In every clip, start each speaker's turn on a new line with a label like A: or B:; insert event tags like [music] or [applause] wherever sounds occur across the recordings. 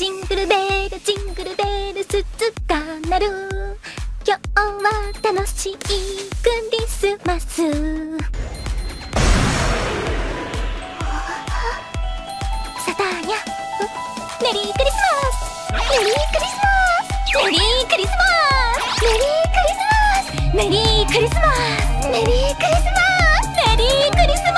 A: ジングルベルジングルベル鈴が鳴る。今日は楽しいクリスマス。サターニャ。メリークリスマス。メリークリスマス。メリークリスマス。メリークリスマス。メリークリスマス。メリークリスマス。メリークリスマス。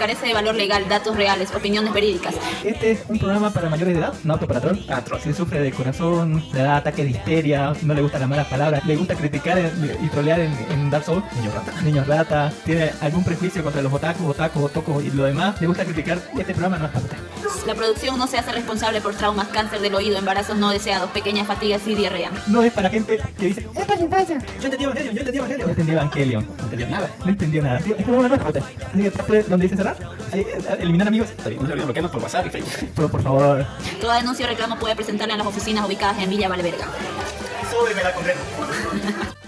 B: Carece de valor legal, datos reales, opiniones verídicas.
C: Este es un programa para mayores de edad, no apto para troll. Si sufre de corazón, le da ataque de histeria, no le gustan las malas palabras, le gusta criticar y trolear en, en Dark Souls, niños rata, niños rata, tiene algún prejuicio contra los otakus, otakus, otocos y lo demás, le gusta criticar, este programa no es para usted.
B: La producción no se hace responsable por traumas, cáncer del oído, embarazos no deseados, pequeñas fatigas y diarrea.
C: No es para gente que dice, infancia. Yo entendí Evangelion, yo entendí Evangelion. No entendí Evangelion. No entendió nada. No entendió nada. Es como una nueva usted. Así que donde dice cerrar. Eh, eliminar amigos. Está bien, no se olviden bloquearnos por WhatsApp y Facebook. Pero por favor,
B: Toda denuncia o reclamo puede presentarla en las oficinas ubicadas en Villa Valverga.
C: súbeme la concreta. [laughs]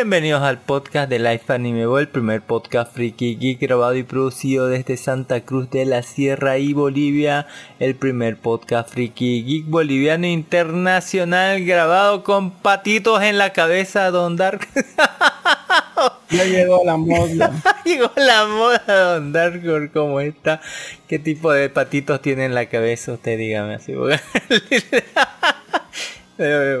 D: Bienvenidos al podcast de Life Anime el primer podcast friki geek grabado y producido desde Santa Cruz de la Sierra y Bolivia, el primer podcast friki geek boliviano internacional grabado con patitos en la cabeza, Don Dark. [laughs]
E: Ya llegó la moda. [laughs]
D: Llegó la moda, Don Dark, ¿cómo está? ¿Qué tipo de patitos tiene en la cabeza usted? Dígame así. [laughs] Eh,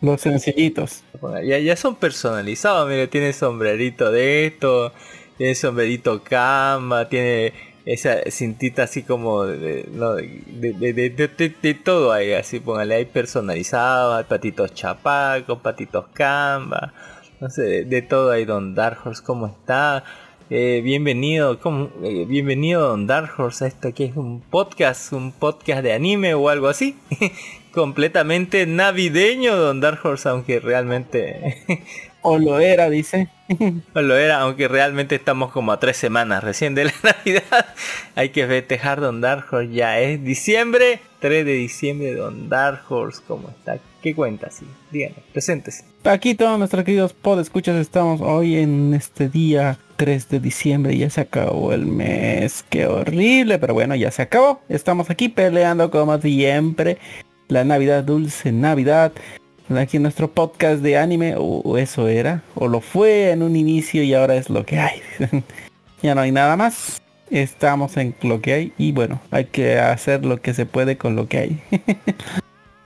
E: Los sencillitos.
D: Ya, ya son personalizados, mire, tiene sombrerito de esto, tiene sombrerito camba, tiene esa cintita así como de, no, de, de- de- todo ahí, así póngale ahí personalizado, hay patitos chapacos, patitos camba, no sé, de, de todo ahí, Don Dark Horse, ¿cómo está? Eh, bienvenido, ¿cómo? Eh, bienvenido Don Dark Horse a esto que es un podcast, un podcast de anime o algo así. [laughs] Completamente navideño Don Dark Horse, aunque realmente [laughs]
E: O lo era, dice. [laughs]
D: no lo era, aunque realmente estamos como a tres semanas recién de la [laughs] Navidad. Hay que festejar Don Dark Horse, ya es diciembre, 3 de diciembre Don Dark Horse, ¿cómo está? ¿Qué cuenta? Sí, díganos, preséntese.
E: Aquí todos nuestros queridos podescuchas estamos hoy en este día 3 de diciembre. Ya se acabó el mes. Qué horrible, pero bueno, ya se acabó. Estamos aquí peleando como siempre. La Navidad, dulce Navidad. Aquí nuestro podcast de anime. O, o eso era. O lo fue en un inicio y ahora es lo que hay. [laughs] ya no hay nada más. Estamos en lo que hay. Y bueno, hay que hacer lo que se puede con lo que hay. [laughs]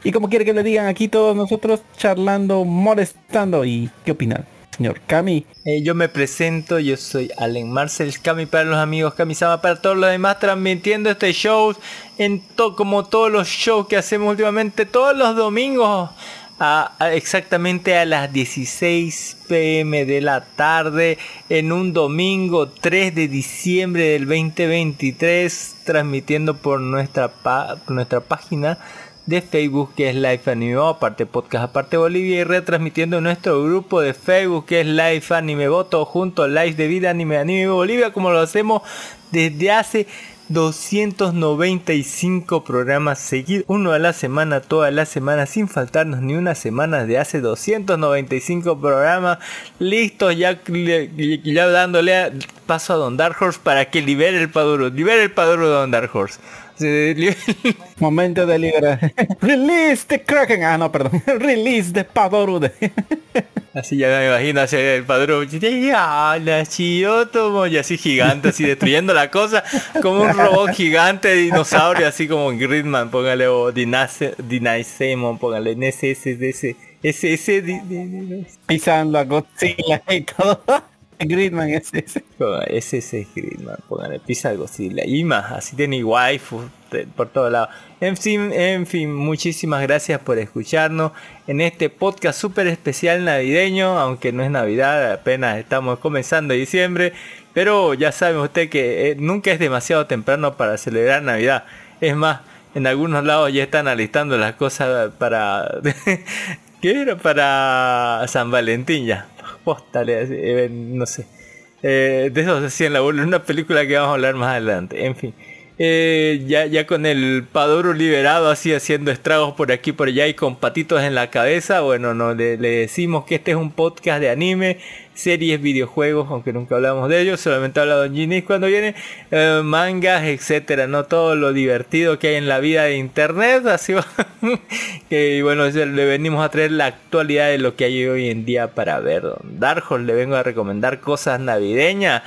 E: Y como quiere que le digan aquí todos nosotros charlando, molestando y qué opinan, señor Cami.
D: Eh, yo me presento, yo soy Allen Marcel Kami para los amigos Kamisama, para todos los demás, transmitiendo este show en to como todos los shows que hacemos últimamente, todos los domingos, a- exactamente a las 16 pm de la tarde, en un domingo 3 de diciembre del 2023, transmitiendo por nuestra, pa- nuestra página de Facebook que es Life Anime Bo, aparte podcast aparte Bolivia y retransmitiendo nuestro grupo de Facebook que es Life Anime Bo, todo junto Live de Vida Anime Anime Bolivia como lo hacemos desde hace 295 programas seguidos, uno a la semana, toda la semana, sin faltarnos ni una semana de hace 295 programas, listos ya, ya dándole paso a Don Dark Horse para que libere el Paduro, libere el Paduro Don Dark Horse. [laughs]
E: Momento de liberar. [laughs] Release the Kraken. Ah, no, perdón. [laughs] Release the Padorude.
D: Así ya me imagino así el padrón. ¡Ya, la Chiyotomo! Y así gigante, así destruyendo la cosa. Como un robot gigante de dinosaurio, así como Gridman, póngale, o Dinace- Dinaisemon, póngale, NSSDS. SS,
E: Pisando a Godzilla y todo. [laughs] Gridman es ese.
D: póngale, SS Gridman, póngale, pisa Godzilla. Y más, así tiene waifu de- por todos lados. En fin, en fin, muchísimas gracias por escucharnos en este podcast súper especial navideño, aunque no es Navidad, apenas estamos comenzando diciembre, pero ya saben usted que eh, nunca es demasiado temprano para celebrar Navidad. Es más, en algunos lados ya están alistando las cosas para... [laughs] ¿Qué era? Para San Valentín ya. Póstale, así, eh, no sé. Eh, de eso se en la burla, una película que vamos a hablar más adelante. En fin. Eh, ya, ya con el Paduro liberado así haciendo estragos por aquí por allá y con patitos en la cabeza, bueno, no le decimos que este es un podcast de anime, series, videojuegos, aunque nunca hablamos de ellos, solamente habla Don Ginny cuando viene, eh, mangas, etcétera, no todo lo divertido que hay en la vida de internet, así va. [laughs] que bueno, le venimos a traer la actualidad de lo que hay hoy en día para ver. Don Dark Horse le vengo a recomendar cosas navideñas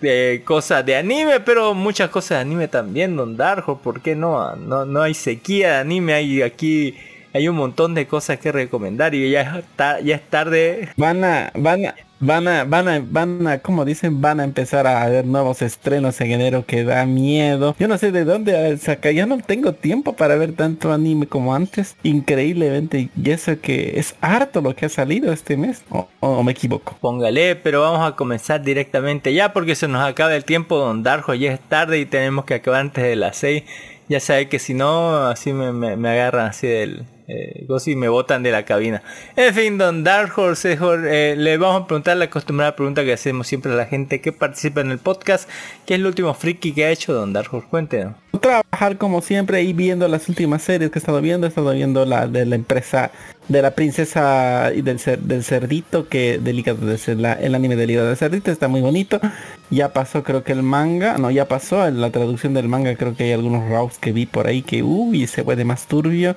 D: de cosas de anime, pero muchas cosas de anime también, Don Darjo, ¿por qué no? No, no hay sequía de anime, hay aquí hay un montón de cosas que recomendar y ya es, ta- ya es tarde.
E: Van a, van a, van a, van a, van a, como dicen, van a empezar a haber nuevos estrenos en enero que da miedo. Yo no sé de dónde saca, ya no tengo tiempo para ver tanto anime como antes. Increíblemente, y eso que es harto lo que ha salido este mes. O, o me equivoco.
D: Póngale, pero vamos a comenzar directamente ya porque se nos acaba el tiempo, Don Darjo, ya es tarde y tenemos que acabar antes de las 6. Ya sabe que si no, así me, me- me agarran así del, eh, Gossi me botan de la cabina. En fin, Don Dark Horse, eh, le vamos a preguntar la acostumbrada pregunta que hacemos siempre a la gente que participa en el podcast. ¿Qué es el último friki que ha hecho Don Dark Horse? Cuéntenos.
E: Trabajar como siempre y viendo las últimas series que he estado viendo. He estado viendo la de la empresa de la princesa y del, cer- del cerdito que del hígado cer- la- el anime del hígado del cerdito está muy bonito. Ya pasó creo que el manga, no ya pasó en la traducción del manga creo que hay algunos raws que vi por ahí que uy se puede más turbio.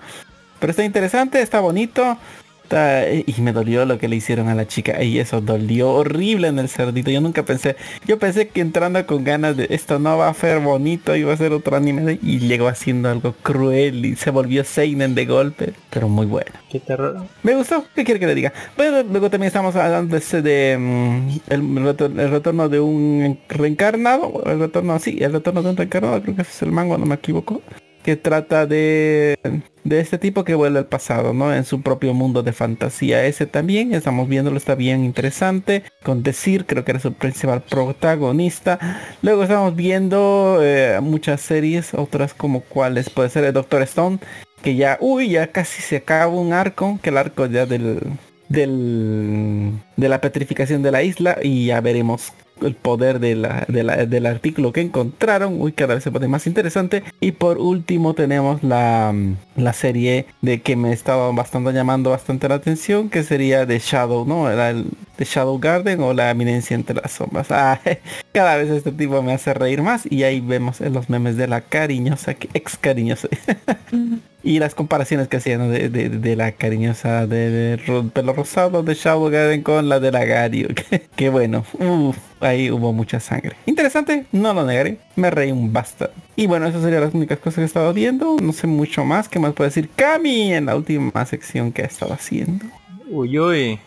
E: Pero está interesante, está bonito. está- y me dolió lo que le hicieron a la chica. Y eso dolió horrible en el cerdito. Yo nunca pensé. Yo pensé que entrando con ganas de esto no va a ser bonito. Iba a ser otro anime. Y llegó haciendo algo cruel. Y se volvió Seinen de golpe. Pero muy bueno.
D: ¿Qué terror?
E: Me gustó, ¿qué quiere que le diga? Bueno, luego también estamos hablando de, ese de, mm, el, retor- el retorno de un reencarnado, el retorno, sí, el retorno de un reencarnado, creo que ese es el mango, no me equivoco, que trata de, de este tipo que vuelve al pasado, ¿no? En su propio mundo de fantasía. Ese también, estamos viéndolo, está bien interesante, con Decir, creo que era su principal protagonista. Luego estamos viendo eh, muchas series, otras como cuáles, puede ser el Doctor Stone, que ya, uy, ya casi se acaba un arco, que el arco ya del, del, de la petrificación de la isla y ya veremos el poder de la, de la- del artículo que encontraron. Uy, cada vez se pone más interesante. Y por último tenemos la, la serie de que me estaba bastante llamando bastante la atención, que sería The Shadow, ¿no? Era el The Shadow Garden o la eminencia entre las sombras. [laughs] Ah, cada vez este tipo me hace reír más y ahí vemos en los memes de la cariñosa, que ex cariñosa. Y las comparaciones que hacían de, de- la cariñosa de, de pelo rosado de Shadow Garden con la de la Gario. [laughs] que, que bueno, uf, ahí hubo mucha sangre. Interesante, no lo negaré. Me reí un bastante. Y bueno, esas serían las únicas cosas que he estado viendo. No sé mucho más. ¿Qué más puede decir Cami en la última sección que ha estado haciendo?
D: Uy, uy.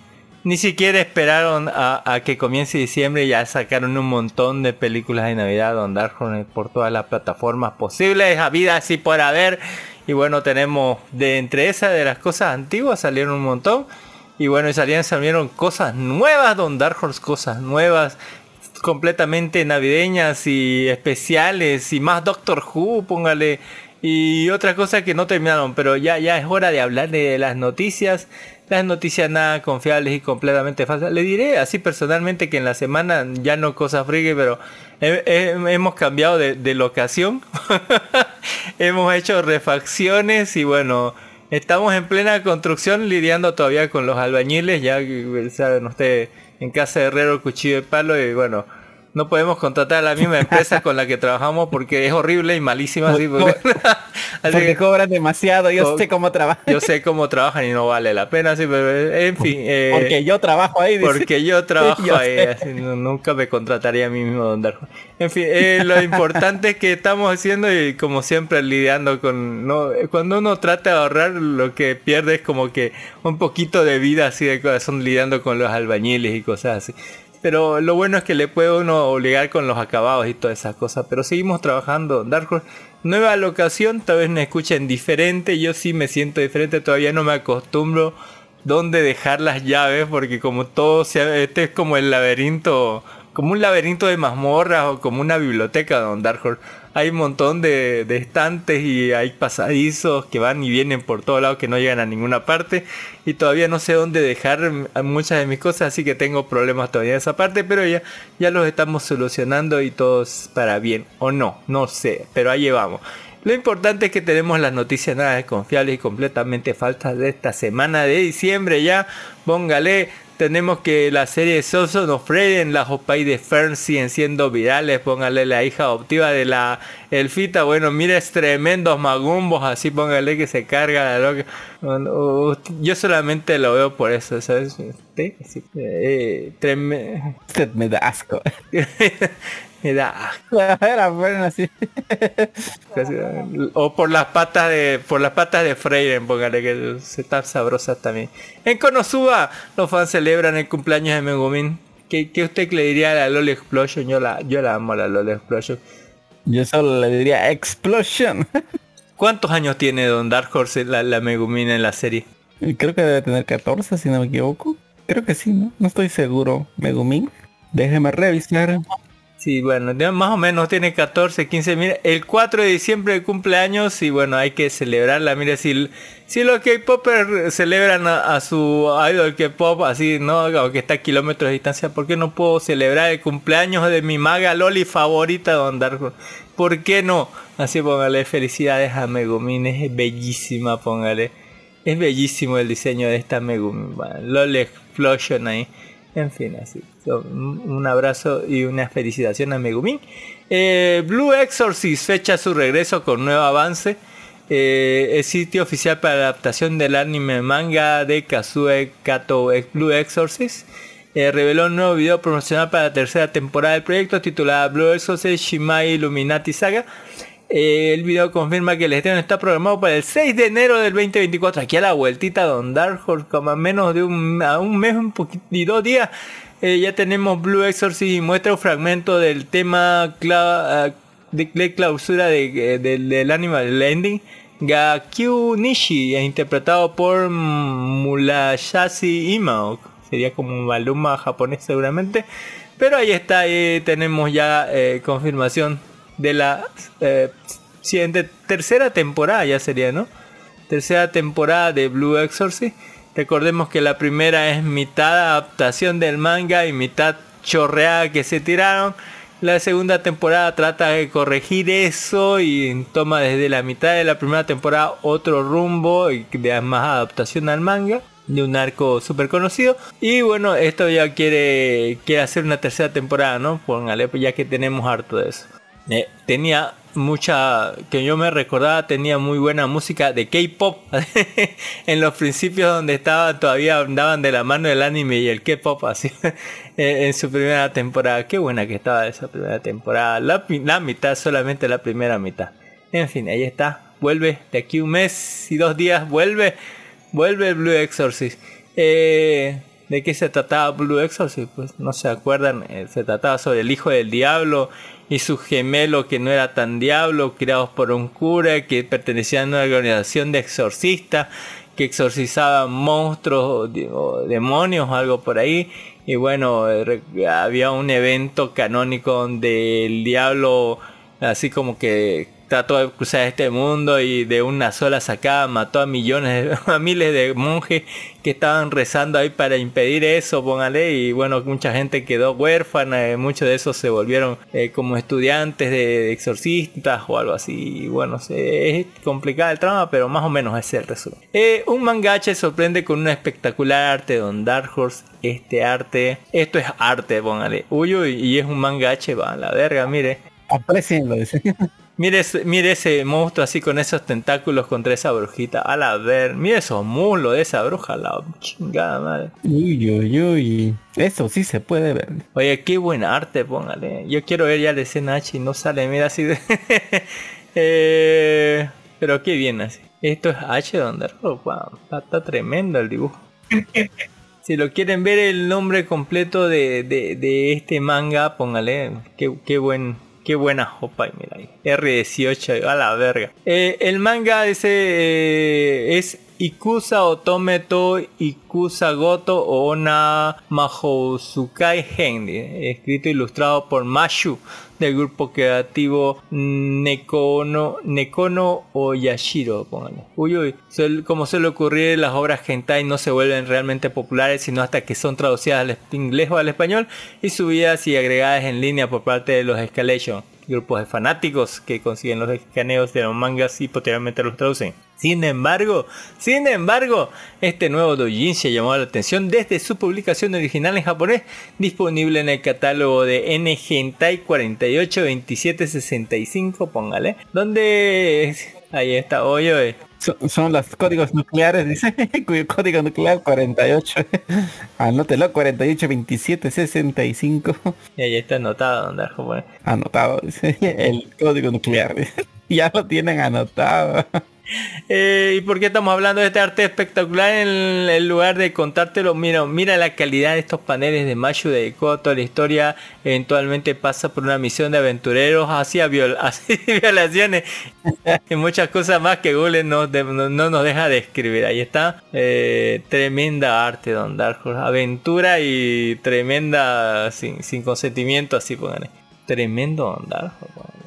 D: Ni siquiera esperaron a, a que comience diciembre y ya sacaron un montón de películas de Navidad Don Dark por todas las plataformas posibles, vida así por haber. Y bueno, tenemos de entre esas de las cosas antiguas salieron un montón. Y bueno, y salían, salieron cosas nuevas, Don Dark Horse, cosas nuevas, completamente navideñas y especiales y más Doctor Who, póngale. Y otra cosa que no terminaron, pero ya, ya es hora de hablar de las noticias. Las noticias nada confiables y completamente falsas. Le diré así personalmente que en la semana ya no cosas friki, pero he- he- hemos cambiado de, locación. [laughs] hemos hecho refacciones y bueno, estamos en plena construcción lidiando todavía con los albañiles. Ya que, saben ustedes, en casa de Herrero, cuchillo de palo y bueno. No podemos contratar a la misma empresa con la que trabajamos porque es horrible y malísima. así, porque- [laughs] así
E: Porque
D: que-
E: cobran demasiado. Yo sé cómo trabajan.
D: yo sé cómo trabajan y no vale la pena, sí, pero en fin. eh,
E: Porque yo trabajo ahí. dice.
D: porque yo [laughs] trabajo
E: Yo
D: ahí, así, no- nunca me contrataría a mí mismo Don. En fin, eh, lo importante es que estamos haciendo y como siempre lidiando con... No, cuando uno trata de ahorrar, lo que pierde es como que un poquito de vida así de corazón lidiando con los albañiles y cosas así. Pero lo bueno es que le puede uno obligar con los acabados y todas esas cosas. Pero seguimos trabajando. Dark Horse, nueva locación, tal vez me escuchen diferente. Yo sí me siento diferente, todavía no me acostumbro dónde dejar las llaves. Porque como todo, se, este es como el laberinto, como un laberinto de mazmorras o como una biblioteca Don Dark. Hay un montón de, estantes y hay pasadizos que van y vienen por todos lados que no llegan a ninguna parte. Y todavía no sé dónde dejar muchas de mis cosas, así que tengo problemas todavía en esa parte. Pero ya, ya los estamos solucionando y todos para bien. O no, no sé, pero ahí vamos. Lo importante es que tenemos las noticias nada desconfiables y completamente falsas de esta semana de diciembre ya. Póngale, tenemos que la serie de Soso of Freden, las Opay de Fern siguen siendo virales. Póngale la hija adoptiva de la elfita. Bueno, mira, es tremendos magumbos. Así póngale que se carga la loca. Yo solamente lo veo por eso, ¿sabes? Este, eh,
E: Usted [laughs] me da asco. [laughs] [laughs] [laughs] Era bueno así. [laughs]
D: Casi, O por las patas de por las patas de Freyren, póngale que están sabrosas también. En Konosuba los fans celebran el cumpleaños de Megumin. ¿Qué, qué usted le diría a la Loli Explosion? Yo la, yo la amo a la Loli Explosion.
E: Yo solo le diría Explosion.
D: ¿Cuántos años tiene Don Dark Horse la, la Megumin en la serie?
E: Creo que debe tener 14 si no me equivoco. Creo que sí, ¿no? No estoy seguro. Megumin. Déjeme revisar.
D: Sí, bueno, más o menos tiene 14, 15 mil. El 4 de diciembre de cumpleaños y bueno, hay que celebrarla. Mire, si, si los K-Popers celebran a, su idol K-Pop así, ¿no? Aunque está a kilómetros de distancia, ¿por qué no puedo celebrar el cumpleaños de mi maga Loli favorita, Don Dark? ¿Por qué no? Así póngale felicidades a Megumin, es bellísima, póngale. Es bellísimo el diseño de esta Megumin. Loli Explosion ahí. En fin, así. Un abrazo y una felicitación a Megumin. Eh, Blue Exorcist fecha su regreso con nuevo avance. Eh, el sitio oficial para la adaptación del anime manga de Kazue Kato Blue Exorcist eh, reveló un nuevo video promocional para la tercera temporada del proyecto titulada Blue Exorcist Shimai Illuminati Saga. Eh, el video confirma que el estreno está programado para el 6 de enero del 2024. Aquí a la vueltita, Don Dark Horse, como a menos de un, mes un poquito, y dos días. eh, ya tenemos Blue Exorcist y muestra un fragmento del tema cla- ah, de, clausura de- eh, del, del ending. Gakyu Nishi, eh, interpretado por Mulayashi Imao. Sería como un Maluma japonés seguramente. Pero ahí está, ahí tenemos ya eh, confirmación de la eh, siguiente tercera temporada ya sería, ¿no? Tercera temporada de Blue Exorcist. Recordemos que la primera es mitad adaptación del manga y mitad chorreada que se tiraron. La segunda temporada trata de corregir eso y toma desde la mitad de la primera temporada otro rumbo y de más adaptación al manga de un arco súper conocido. Y bueno, esto ya quiere, quiere hacer una tercera temporada, ¿no? Póngale, pues ya que tenemos harto de eso. Eh, tenía mucha, que yo me recordaba, tenía muy buena música de K-pop. [laughs] en los principios donde estaba todavía andaban de la mano el anime y el K-pop así. [laughs] eh, en su primera temporada. Qué buena que estaba esa primera temporada. La, la mitad, solamente la primera mitad. En fin, ahí está. Vuelve de aquí un mes y dos días. Vuelve. Vuelve Blue Exorcist. Eh, ¿De qué se trataba Blue Exorcist? Pues no se acuerdan. se trataba sobre el hijo del diablo y su gemelo que no era tan diablo, criados por un cura que pertenecía a una organización de exorcistas que exorcizaban monstruos o, de- o demonios o algo por ahí. Y bueno, había un evento canónico donde el diablo así como que trató de cruzar este mundo y de una sola sacada mató a millones, [laughs] a miles de monjes que estaban rezando ahí para impedir eso, póngale, y bueno, mucha gente quedó huérfana, eh, muchos de esos se volvieron eh, como estudiantes de exorcistas o algo así, y bueno, es complicada el trama, pero más o menos ese es el resumen. Eh, un mangache sorprende con una espectacular arte Don Dark Horse, este arte, esto es arte, póngale, uy, y es un mangache, va, la verga, mire.
E: Aprecienlo, dice. [laughs]
D: Mire ese, mire ese monstruo así con esos tentáculos contra esa brujita. A la ver, mire esos muslos de esa bruja, la chingada madre.
E: Uy, uy, uy. Eso sí se puede ver.
D: Oye, qué buen arte, póngale. Yo quiero ver ya la escena H y no sale, mira así de... [laughs] Eh, pero qué bien así. Esto es H donde wow, está, está tremendo el dibujo. [laughs] Si lo quieren ver el nombre completo de, de- de este manga, póngale. Qué, qué buen. Qué buena jopa, mira ahí. R18, a la verga. Eh, el manga ese eh, es Ikusa Otome to Ikusa Goto Ona Mahousukai Henry. Escrito e ilustrado por Mashu del grupo creativo Nekono, Nekono o Yashiro. Uy, uy. Como suele ocurrir, las obras hentai no se vuelven realmente populares sino hasta que son traducidas al inglés o al español y subidas y agregadas en línea por parte de los Escalation, grupos de fanáticos que consiguen los escaneos de los mangas y posteriormente los traducen. Sin embargo, sin embargo, este nuevo doujin se llamó la atención desde su publicación original en japonés, disponible en el catálogo de N Hentai 482765, póngale, donde ahí está, oye.
E: Son, son los códigos nucleares, dice. [laughs] Cuyo código nuclear 48. [laughs] Anótelo, 48, 27, 65.
D: Y ahí [laughs] está anotado, donde japonés.
E: Anotado, dice. El código nuclear. dice. Ya lo tienen anotado.
D: Eh, ¿Y por qué estamos hablando de este arte espectacular en el lugar de contártelo? Mira, mira la calidad de estos paneles de Machu de Koto. La historia eventualmente pasa por una misión de aventureros hacia, viol- [laughs] hacia violaciones y muchas cosas más que Google no, de- no- no nos deja describir. Ahí está. Eh, tremenda arte, Don Dark Horse. Aventura y tremenda sin, sin consentimiento, así pónganle. Tremendo Don Dark.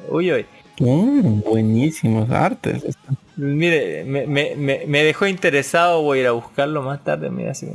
D: Uy, uy.
E: Mm, buenísimos artes.
D: Mire, me, me, me, dejó interesado, voy a ir a buscarlo más tarde. Mira, si [laughs]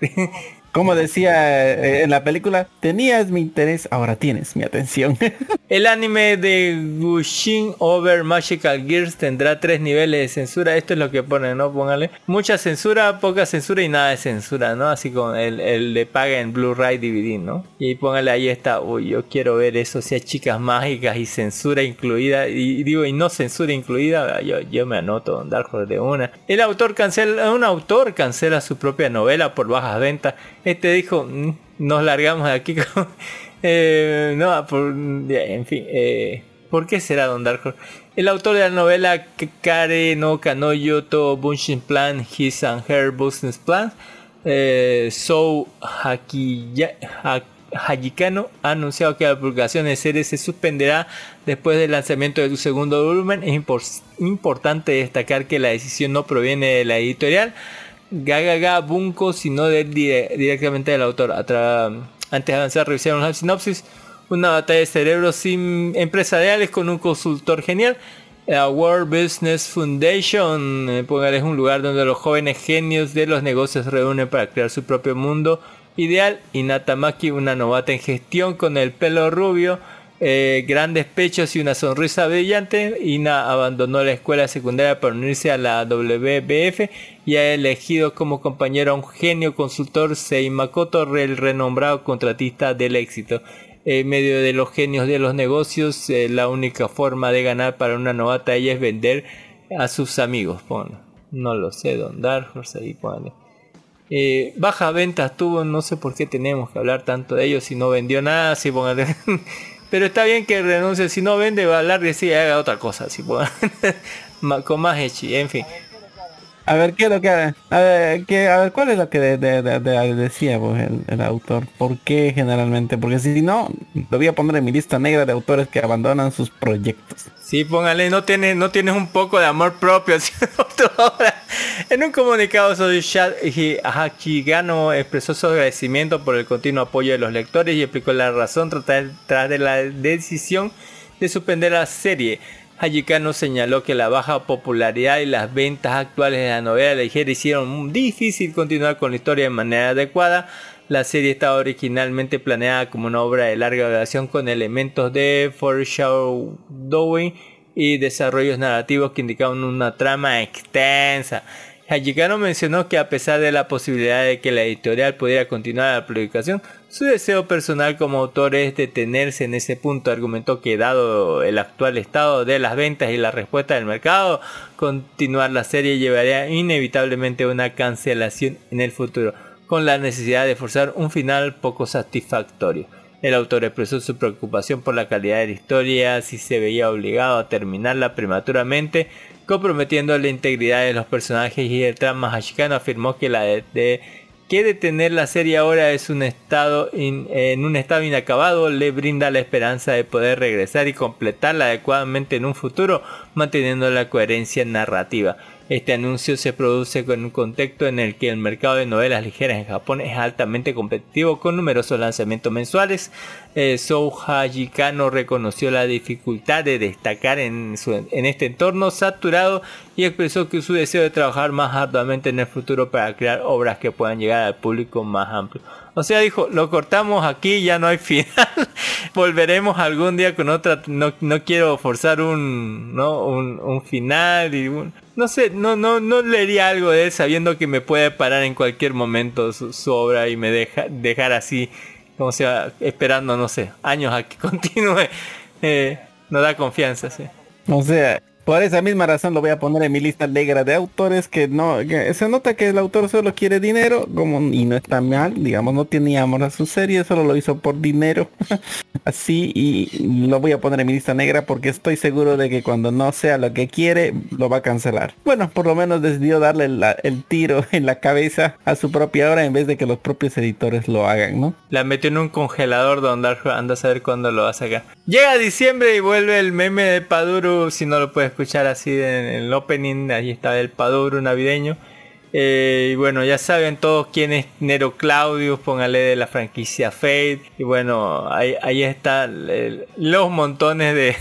D: [laughs]
E: Como decía eh, en la película, tenías mi interés, ahora tienes mi atención. [laughs]
D: El anime de Gushin Over Magical Gears tendrá tres niveles de censura. Esto es lo que pone, ¿no? Póngale. Mucha censura, poca censura y nada de censura, ¿no? Así como el, el de paga en Blu-ray DVD, ¿no? Y póngale ahí está. Uy, yo quiero ver eso, hay chicas mágicas y censura incluida. Y, digo, y no censura incluida, yo, yo me anoto Dark Horse de una. El autor cancela, un autor cancela su propia novela por bajas ventas. Este dijo, "Mm, nos largamos de aquí [laughs] con... Eh, no, en fin, eh, ¿por qué será Don Dark Horse? El autor de la novela Kare no Kanoyo to Bunshin Plan His and Her Business Plan, eh, So Hakiya- Ha- ha anunciado que la publicación de serie se suspenderá después del lanzamiento de su segundo volumen. Es impor- importante destacar que la decisión no proviene de la editorial Gagaga Bunko, sino dire- directamente del autor. Antes de avanzar, revisaron la sinopsis. Una batalla de cerebros sin empresariales con un consultor genial. La World Business Foundation, eh, póngale, es un lugar donde los jóvenes genios de los negocios reúnen para crear su propio mundo ideal. Y Natamaki, una novata en gestión con el pelo rubio, eh, grandes pechos y una sonrisa brillante. Ina abandonó la escuela secundaria para unirse a la WBF y ha elegido como compañero a un genio consultor Sei Makoto, el renombrado contratista del éxito. En medio de los genios de los negocios, eh, la única forma de ganar para una novata ella es vender a sus amigos. Pon. No lo sé, Don Dark Horse, ahí. Eh, ventas tuvo, no sé por qué tenemos que hablar tanto de ellos si no vendió nada, si póngale. Pero está bien que renuncie, si no vende, va a hablar de sí y haga otra cosa. [laughs] Ma- con más hechi, en fin.
E: A ver, ¿qué es lo que... A ver, ¿qué- a ver ¿cuál es lo que de- de- de- de- decía pues, el, autor? ¿Por qué generalmente? Porque si no, lo voy a poner en mi lista negra de autores que abandonan sus proyectos.
D: Sí, póngale, no tienes, no tienes un poco de amor propio. [laughs] En un comunicado, Soichi Hachigano expresó su agradecimiento por el continuo apoyo de los lectores y explicó la razón tras tras de la decisión de suspender la serie. Hachigano señaló que la baja popularidad y las ventas actuales de la novela ligera hicieron difícil continuar con la historia de manera adecuada. La serie estaba originalmente planeada como una obra de larga duración con elementos de foreshadowing y desarrollos narrativos que indicaban una trama extensa. Hachikano mencionó que a pesar de la posibilidad de que la editorial pudiera continuar la publicación, su deseo personal como autor es detenerse en ese punto. Argumentó que dado el actual estado de las ventas y la respuesta del mercado, continuar la serie llevaría inevitablemente a una cancelación en el futuro, con la necesidad de forzar un final poco satisfactorio. El autor expresó su preocupación por la calidad de la historia si se veía obligado a terminarla prematuramente, comprometiendo la integridad de los personajes y el trama. Hashikano afirmó que la de, de- que detener la serie ahora es un estado en un estado inacabado le brinda la esperanza de poder regresar y completarla adecuadamente en un futuro, manteniendo la coherencia narrativa. Este anuncio se produce con un contexto en el que el mercado de novelas ligeras en Japón es altamente competitivo con numerosos lanzamientos mensuales. Eh, Sou Hajikano reconoció la dificultad de destacar en, en este entorno saturado y expresó que su deseo de trabajar más arduamente en el futuro para crear obras que puedan llegar al público más amplio. O sea, dijo, lo cortamos aquí, ya no hay final. [laughs] Volveremos algún día con otra. No, no quiero forzar un, ¿no? un, final y un- no sé, no, no, no leería algo de él sabiendo que me puede parar en cualquier momento su, su obra y me deja, dejar así, como sea, esperando, no sé, años a que [laughs] continúe. Eh, no da confianza, sí.
E: O sea, por esa misma razón lo voy a poner en mi lista negra de autores que no, que se nota que el autor solo quiere dinero, como y no está mal, digamos, no tiene amor a su serie, solo lo hizo por dinero. [laughs] Así y lo voy a poner en mi lista negra porque estoy seguro de que cuando no sea lo que quiere, lo va a cancelar. Bueno, por lo menos decidió darle el tiro [laughs] en la cabeza a su propia obra en vez de que los propios editores lo hagan, ¿no?
D: La metió en un congelador donde anda a saber cuándo lo va a sacar. Llega diciembre y vuelve el meme de Paduro, si no lo puedes escuchar así en el opening, ahí está el Paduro navideño. Eh, y bueno, ya saben todos quién es Nero Claudius, póngale de la franquicia Fate. Y bueno, ahí, ahí están los montones de,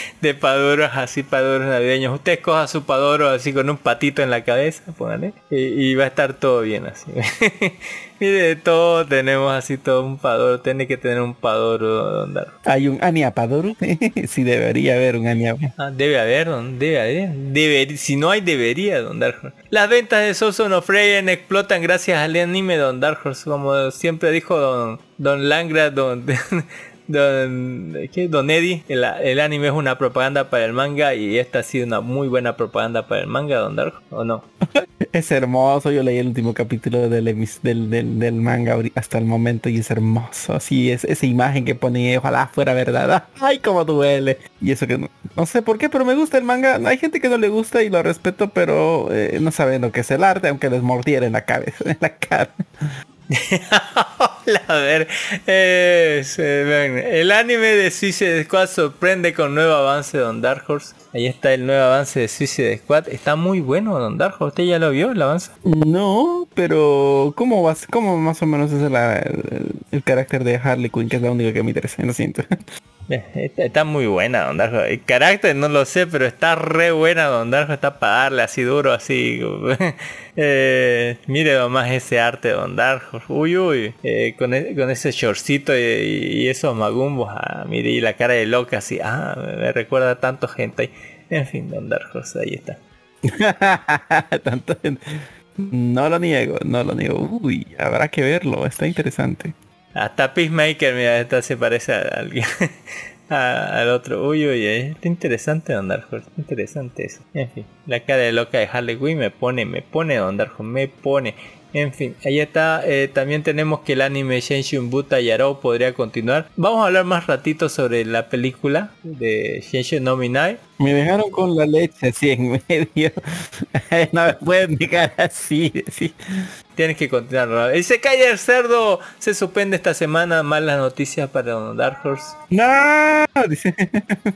D: [laughs] de padoros, así padoros navideños. Usted coja su padoro así con un patito en la cabeza, póngale. Y va a estar todo bien así. [laughs] [laughs] Mire, de todo tenemos así todo un padoro. Tiene que tener un padoro, don Darjo.
E: Hay un Ania Padoru. [laughs] sí, debería haber un Ania.
D: Ah, debe haber, don, debe haber. Deber- si no hay, debería, don. Las ventas de Soul of Freya explotan gracias al anime, don Dark Horse. Como siempre dijo don, don Langra, don, [laughs] don, ¿qué? don Eddie. El, el anime es una propaganda para el manga y esta ha sido una muy buena propaganda para el manga, don Dark ¿o no?
E: Es hermoso, yo leí el último capítulo del, manga hasta el momento y es hermoso. Así es, esa imagen que pone, ojalá fuera verdad. [laughs] Ay, cómo duele. Y eso que no, no sé por qué, pero me gusta el manga. Hay gente que no le gusta y lo respeto, pero eh, no saben lo que es el arte, aunque les mordiera en la cabeza, [laughs] en la cara.
D: A ver, eh, el anime de Suicide Squad sorprende con nuevo avance de Don Dark Horse. Ahí está el nuevo avance de Suicide Squad. Está muy bueno, Don Dark Horse. ¿Usted ya lo vio el avance?
E: No, pero ¿cómo vas? ¿Cómo más o menos es el, el carácter de Harley Quinn, que es la única que me interesa? Lo siento.
D: Está, muy buena Don Darjo. El carácter no lo sé, pero está re buena Don Darjo. Está para darle así duro, así. [laughs] Eh, mire nomás ese arte Don Darjo. Uy, uy. Eh, con, e- con ese shortcito y, esos magumbos. Ah, mire, y la cara de loca así. Ah, me, me recuerda a tanto gente. En fin, Don Darjo, ahí está. [laughs]
E: Tanto- No lo niego, no lo niego. Uy, habrá que verlo, está interesante.
D: Hasta Peacemaker, mira, esta se parece a alguien. [laughs] a- al otro. Uy, uy, está interesante Don Darjo, interesante eso. En fin, la cara de loca de Harley Quinn me pone, me pone Don Darjo, me pone. En fin, ahí está. eh, también tenemos que el anime Genshin Buta Yarou podría continuar. Vamos a hablar más ratito sobre la película de Genshin no Minai.
E: Me dejaron con la leche así en medio. [laughs] no me pueden dejar así. sí.
D: Tienes que continuar. cae el cerdo. Se suspende esta semana. Malas noticias para Don Dark Horse.
E: No, [laughs] dice.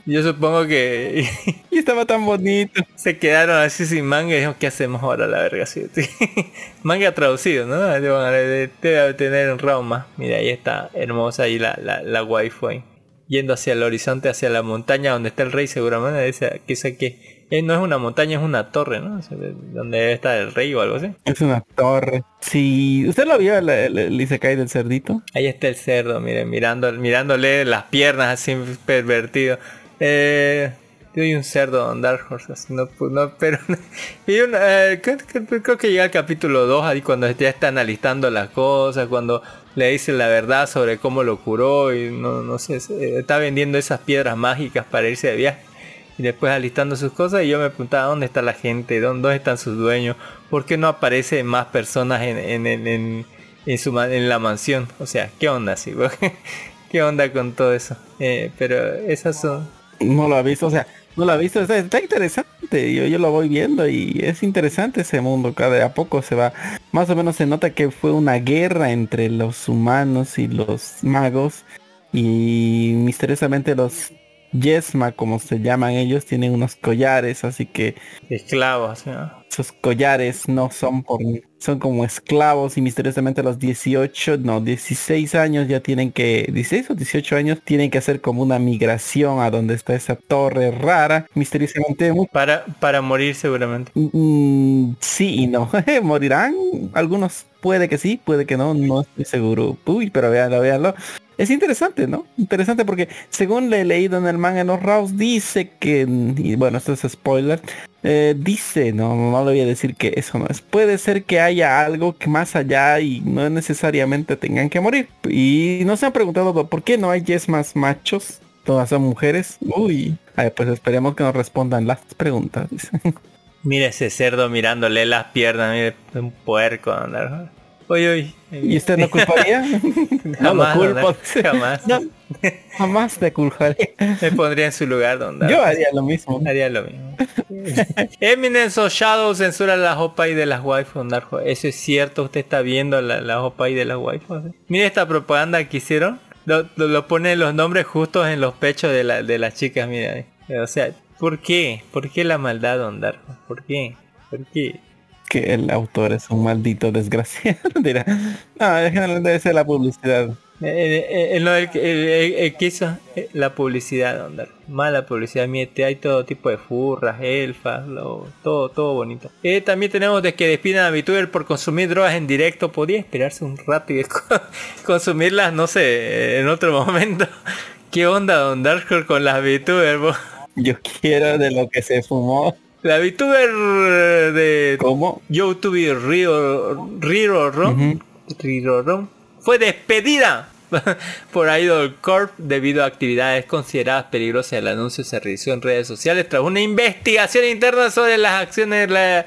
D: Yo supongo que
E: y estaba tan bonito.
D: se quedaron así sin manga y dijeron, ¿qué hacemos ahora la verga? Sí, sí. [laughs] manga traducido, ¿no? Debe tener un round más. Mira, ahí está hermosa ahí la, la, la ahí. Yendo hacia el horizonte, hacia la montaña donde está el rey seguramente. Dice que sé que eh, no es una montaña, es una torre, ¿no? Donde debe estar el rey o algo así.
E: Es una torre. Sí, ¿usted lo vio el, el, el Isekai del cerdito?
D: Ahí está el cerdo, miren, mirando, mirándole las piernas así pervertido. Eh, yo y un cerdo Don Dark Horse, así no, no, pero [laughs] y un, eh, creo, que llega el capítulo 2 ahí cuando ya está analizando las cosas, cuando le dice la verdad sobre cómo lo curó y no, no sé, está vendiendo esas piedras mágicas para irse de viaje. Y después alistando sus cosas y yo me preguntaba dónde está la gente, dónde, están sus dueños, por qué no aparecen más personas en, en, en, en- su la mansión. O sea, ¿qué onda así? [laughs] ¿Qué onda con todo eso? Eh, pero esas son...
E: No lo ha visto, o sea, no lo ha visto. Está, interesante. Yo, yo lo voy viendo y es interesante ese mundo. Cada a poco se va. Más o menos se nota que fue una guerra entre los humanos y los magos. Y misteriosamente los Yesma, como se llaman ellos, tienen unos collares. Así que
D: Esclavos, ¿no?
E: esos collares no son por son como esclavos y misteriosamente a los 18 no 16 años ya tienen que 16 o 18 años tienen que hacer como una migración a donde está esa torre rara misteriosamente
D: Para, para morir seguramente.
E: mm, sí y no [laughs] morirán algunos puede que sí puede que no no estoy seguro uy pero véanlo véanlo es interesante, ¿no? Interesante porque según le he leído en el manga los Raws dice que, y bueno, esto es spoiler, eh, dice, no, no le voy a decir que eso no es. Puede ser que haya algo que más allá y no necesariamente tengan que morir. Y no se han preguntado por qué no hay más machos, todas son mujeres. Uy, Ay, pues esperemos que nos respondan las preguntas.
D: Mira ese cerdo mirándole las piernas, mire, un puerco. ¿no? Uy, uy.
E: ¿Y usted no culparía? [laughs] no lo
D: Jamás,
E: culpo. [laughs]
D: Jamás.
E: No, jamás te culparía.
D: Me pondría en su lugar donde
E: Yo haría lo mismo.
D: haría lo mismo. Eminence of Shadow censura las opai de las waifus, Narjo. Eso es cierto, usted está viendo la- las opai de las waifus. ¿eh? Mire esta propaganda que hicieron. Lo, lo, lo pone los nombres justos en los pechos de, la, de las chicas, mira. O sea, ¿por qué? ¿Por qué la maldad, Don Darjo? ¿Por qué? ¿Por qué?
E: Que el autor es un maldito desgraciado. [laughs] Dirá, no, generalmente debe ser la publicidad.
D: Eh, eh, eh, no, el, que- hizo la publicidad, Don Dark. Mala publicidad, miete, hay todo tipo de furras, elfas, lo- todo, todo bonito. También tenemos de que despidan a VTuber por consumir drogas en directo. Podría esperarse un rato y [laughs] co- consumirlas, no sé, en otro momento. [laughs] ¿Qué onda, Don Dark, con las VTuber? bo?
E: Yo quiero de lo que se fumó.
D: La VTuber eh, de
E: ¿Cómo?
D: YouTube Rio Riro Ron fue despedida [laughs] por Idol Corp debido a actividades consideradas peligrosas. El anuncio se realizó en redes sociales tras una investigación interna sobre las acciones la-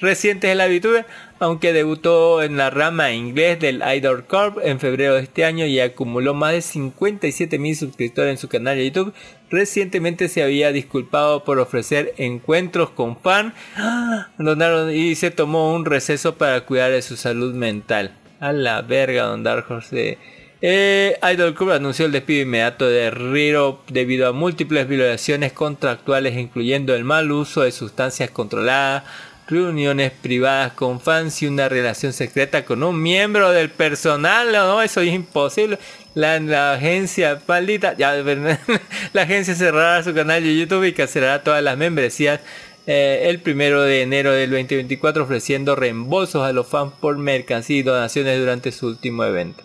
D: recientes de la VTuber, aunque debutó en la rama inglés del Idol Corp en febrero de este año y acumuló más de 57 mil suscriptores en su canal de YouTube. Recientemente se había disculpado por ofrecer encuentros con fan Donaron y se tomó un receso para cuidar de su salud mental. A la verga, Don Dark Horse. Eh, Idol Club anunció el despido inmediato de Riro debido a múltiples violaciones contractuales, incluyendo el mal uso de sustancias controladas, reuniones privadas con fans y una relación secreta con un miembro del personal. No, eso es imposible. La, agencia maldita, ya, [laughs] la agencia cerrará su canal de YouTube y cancelará todas las membresías eh, el primero de enero del 2024 ofreciendo reembolsos a los fans por mercancía y donaciones durante su último evento.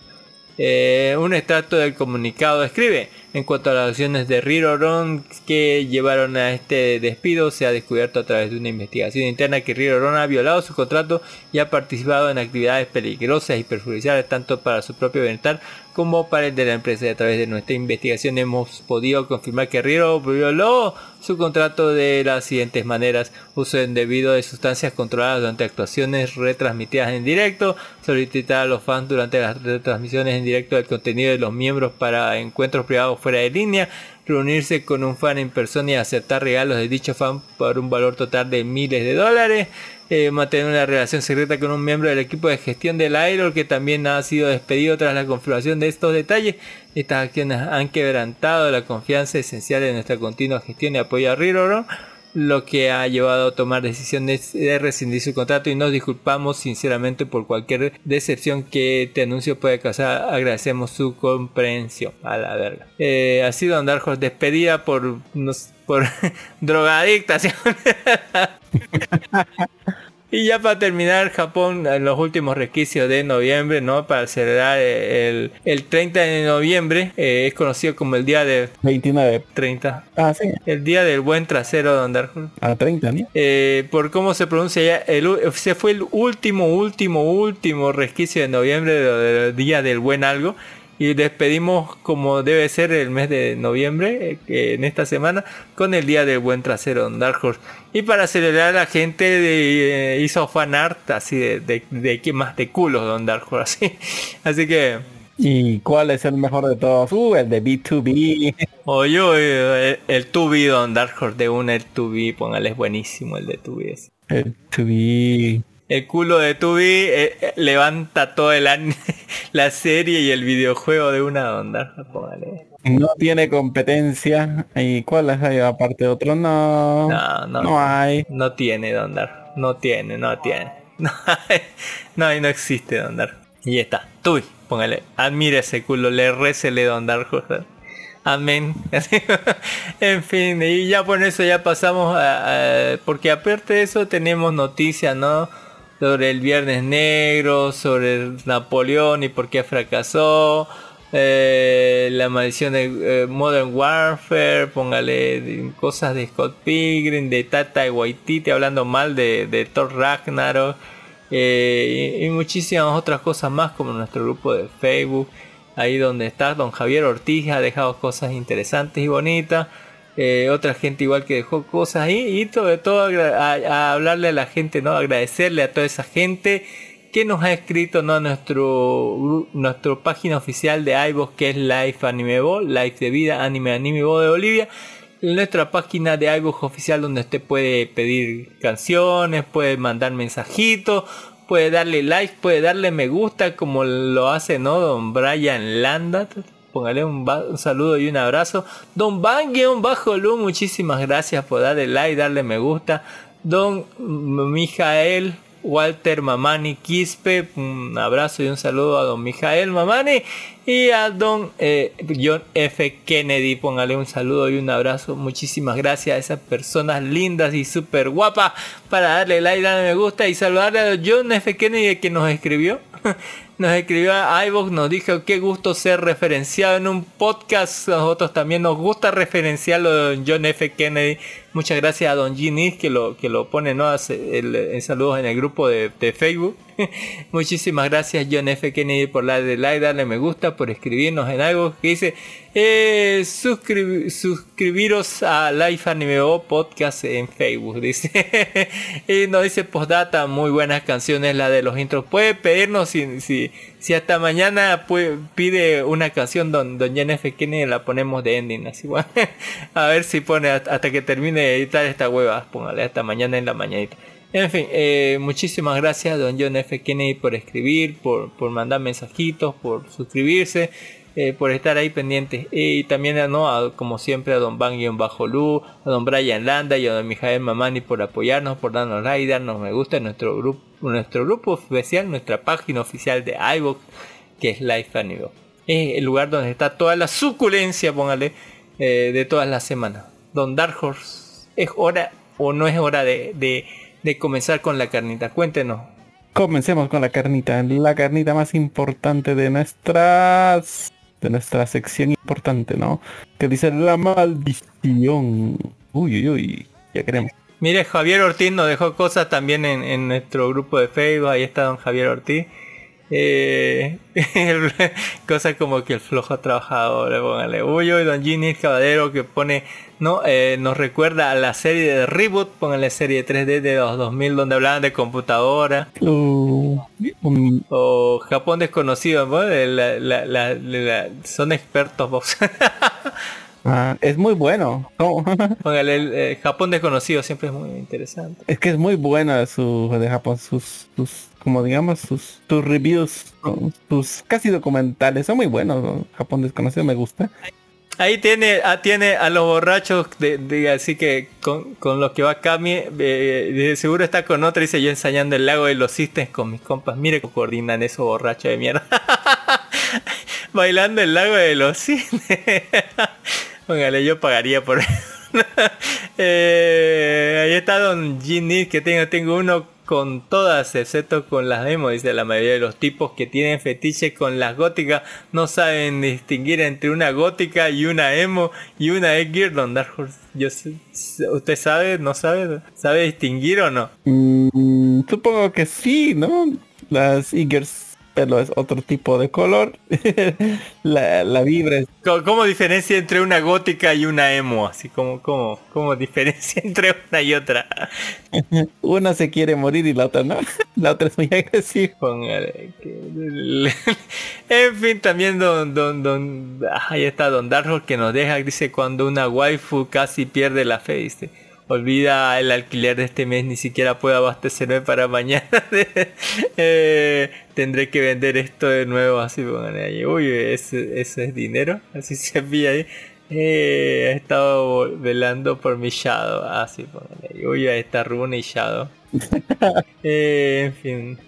D: Eh, un extracto del comunicado escribe, en cuanto a las acciones de Riroron que llevaron a este despido, se ha descubierto a través de una investigación interna que Riroron ha violado su contrato y ha participado en actividades peligrosas y perjudiciales tanto para su propio bienestar como para de la empresa. Y a través de nuestra investigación hemos podido confirmar que Riro violó su contrato de las siguientes maneras. Uso indebido de sustancias controladas durante actuaciones retransmitidas en directo. Solicitar a los fans durante las retransmisiones en directo del contenido de los miembros para encuentros privados fuera de línea. Reunirse con un fan en persona y aceptar regalos de dicho fan por un valor total de miles de dólares. Eh, mantener una relación secreta con un miembro del equipo de gestión del Idol que también ha sido despedido tras la confirmación de estos detalles. Estas acciones han quebrantado la confianza esencial de nuestra continua gestión y apoyo a Riro, lo que ha llevado a tomar decisiones de rescindir su contrato y nos disculpamos sinceramente por cualquier decepción que este anuncio puede causar. Agradecemos su comprensión. A la verga. Eh, ha sido Horse despedida por, nos- por [laughs] drogadicta. [laughs] Y ya para terminar, Japón en los últimos requisitos de noviembre, ¿no? Para celebrar el, el 30 de noviembre, eh, es conocido como el día de
E: 29.
D: 30.
E: Ah, sí.
D: El día del buen trasero de Dark
E: A 30, ¿no?
D: eh, por cómo se pronuncia ya, el, se fue el último, último, último resquicio de noviembre de- del día del buen algo. Y despedimos como debe ser el mes de noviembre, eh, que en esta semana, con el día del buen trasero Don Dark Horse. Y para celebrar la gente de- eh, hizo fan art así de, de, de, qué más de culos Don Dark Horse. [laughs] Así, así que
E: ¿Y cuál es el mejor de todos? Uh, el de B2B.
D: Oye, oye, el, el Tubi Don Dark Horse de una, el Tubi, póngale, es buenísimo el de Tubi. ese.
E: El 2B.
D: El culo de Tubi eh, eh, levanta todo el an- [laughs] la serie y el videojuego de una Horse, póngale.
E: No tiene competencia. ¿Y cuáles hay aparte de otro? No.
D: No, no.
E: No hay.
D: No tiene Don Dark. No tiene, no tiene. [laughs] No, hay- no, y no existe Don Dark. Y está. Tubi, póngale. Admire ese culo, le recele Don Dark Horse. Amén. [laughs] En fin, y ya por eso ya pasamos a, a- porque aparte de eso tenemos noticias, ¿no? Sobre el Viernes Negro, sobre Napoleón y por qué fracasó. eh, la maldición de eh, Modern Warfare, póngale cosas de Scott Pilgrim, de Tata y Waititi hablando mal de, Thor Ragnarok eh, y muchísimas otras cosas más como nuestro grupo de Facebook ahí donde está don Javier Ortiz ha dejado cosas interesantes y bonitas eh, otra gente igual que dejó cosas ahí y sobre todo a, hablarle a la gente no agradecerle a toda esa gente que nos ha escrito no nuestro nuestra página oficial de iVoox que es Life Anime Bo, Life de Vida Anime Anime Bo de Bolivia. Nuestra página de iVoox oficial donde usted puede pedir canciones, puede mandar mensajitos, puede darle like, puede darle me gusta como lo hace no don Brian Landa. Póngale un, saludo y un abrazo. Don Van bajo Lu, muchísimas gracias por darle like, darle me gusta. Don Mijael Walter Mamani Quispe, un abrazo y un saludo a don Mijael Mamani y a don eh, John F. Kennedy, póngale un saludo y un abrazo, muchísimas gracias a esas personas lindas y súper guapas para darle like, darle me gusta y saludarle a John F. Kennedy que nos escribió. [laughs] Nos escribió a iVoox, nos dijo qué gusto ser referenciado en un podcast. Nosotros también nos gusta referenciarlo de John F. Kennedy. Muchas gracias a Don Ginis que lo, que lo pone ¿no? En saludos en el grupo de, de Facebook. [laughs] Muchísimas gracias John F. Kennedy por darle like, darle me gusta, por escribirnos en algo que dice eh, suscribi- suscribiros a Life Anime O Podcast en Facebook, [laughs] dice. y nos dice postdata, muy buenas canciones la de los intros. Puede pedirnos si, si, si hasta mañana puede- pide una canción don, don John F. Kennedy la ponemos de ending, así [laughs] bueno. a ver si pone hasta que termine de editar esta hueva, póngale hasta mañana en la mañanita. En fin, eh, muchísimas gracias don John F. Kennedy por escribir, por, por mandar mensajitos, por suscribirse, eh, por estar ahí pendientes. Y también a, ¿no? a, como siempre a don Bang Bajo Lu, a don Brian Landa y a don Mijael Mamani por apoyarnos, por darnos like, darnos me gusta en nuestro grupo, nuestro grupo oficial, nuestra página oficial de iVoox, que es Life Anime. Es el lugar donde está toda la suculencia, póngale, eh, de todas las semanas. Don Dark Horse, ¿es hora o no es hora de, de comenzar con la carnita? Cuéntenos.
E: Comencemos con la carnita, la carnita más importante de nuestras de nuestra sección importante, ¿no? Que dice la maldición. Uy, uy, uy, ya queremos.
D: Mire, Javier Ortiz nos dejó cosas también en, en nuestro grupo de Facebook. Ahí está don Javier Ortiz. Eh, [laughs] cosas como que el flojo trabajador, póngale. Uy, uy, don Ginny Caballero que pone, no, eh, nos recuerda a la serie de Reboot, póngale serie 3D de los 2000 donde hablaban de computadora.
E: Uh,
D: O Japón desconocido, ¿no? La- la- la- la- son expertos vos. [laughs]
E: ah, es muy bueno. [laughs]
D: Póngale el eh, Japón desconocido, siempre es muy interesante.
E: es que es muy buena su de Japón, sus, sus como digamos, sus, sus reviews, sus casi documentales, son muy buenos. ¿no? Japón desconocido me gusta.
D: Ahí tiene, ah, tiene a los borrachos, de, así que con, con los que va Cami, eh, de seguro está con otra, dice yo ensayando el lago de los cisnes con mis compas. Mire cómo coordinan esos borrachos de mierda. [laughs] Bailando el lago de los cisnes. [laughs] Póngale, yo pagaría por [laughs] Eh, ahí está Don Ginny, que tengo, tengo uno con todas, excepto con las demos, dice la mayoría de los tipos que tienen fetiche con las góticas no saben distinguir entre una gótica y una emo y una Gear Don Dark. Yo sé- ¿Usted sabe? ¿No sabe? ¿Sabe distinguir o no?
E: Mm, supongo que sí, ¿no? Las Eagers pelo es otro tipo de color. [laughs] la, la vibra es
D: ¿Cómo, cómo diferencia entre una gótica y una emo? Así como, como, cómo diferencia [laughs] entre una y otra. [laughs]
E: una se quiere morir y la otra no. la otra es muy agresiva.
D: En fin, también don, don, don, ahí está Don Darjo que nos deja, dice, cuando una waifu casi pierde la fe, dice, olvida el alquiler de este mes, ni siquiera puedo abastecerme para mañana, [laughs] Eh, tendré que vender esto de nuevo, así, póngale ahí, uy, ese, ese es dinero, así se envía ahí. Eh, he estado velando por mi Shadow, así, póngale ahí, uy, ahí está Rune y Shadow. [laughs] Eh, en fin.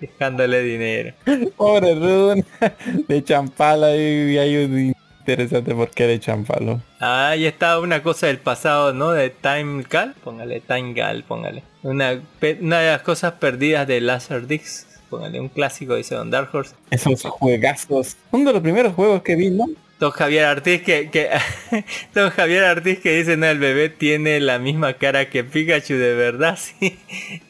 D: Dejándole dinero.
E: Pobre Rune. [laughs] de champala y hay un interesante porque de champalo.
D: Ah, ahí está una cosa del pasado, ¿no? De Time Gal. Póngale Time Gal, póngale. Una, una de las cosas perdidas de Laserdisc. Póngale un clásico, dice Don Dark Horse.
E: Esos juegazos. Uno de los primeros juegos que vi, ¿no?
D: Don Javier Artiz que, que [laughs] Don Javier Artiz que dice no el bebé tiene la misma cara que Pikachu de verdad [laughs] sí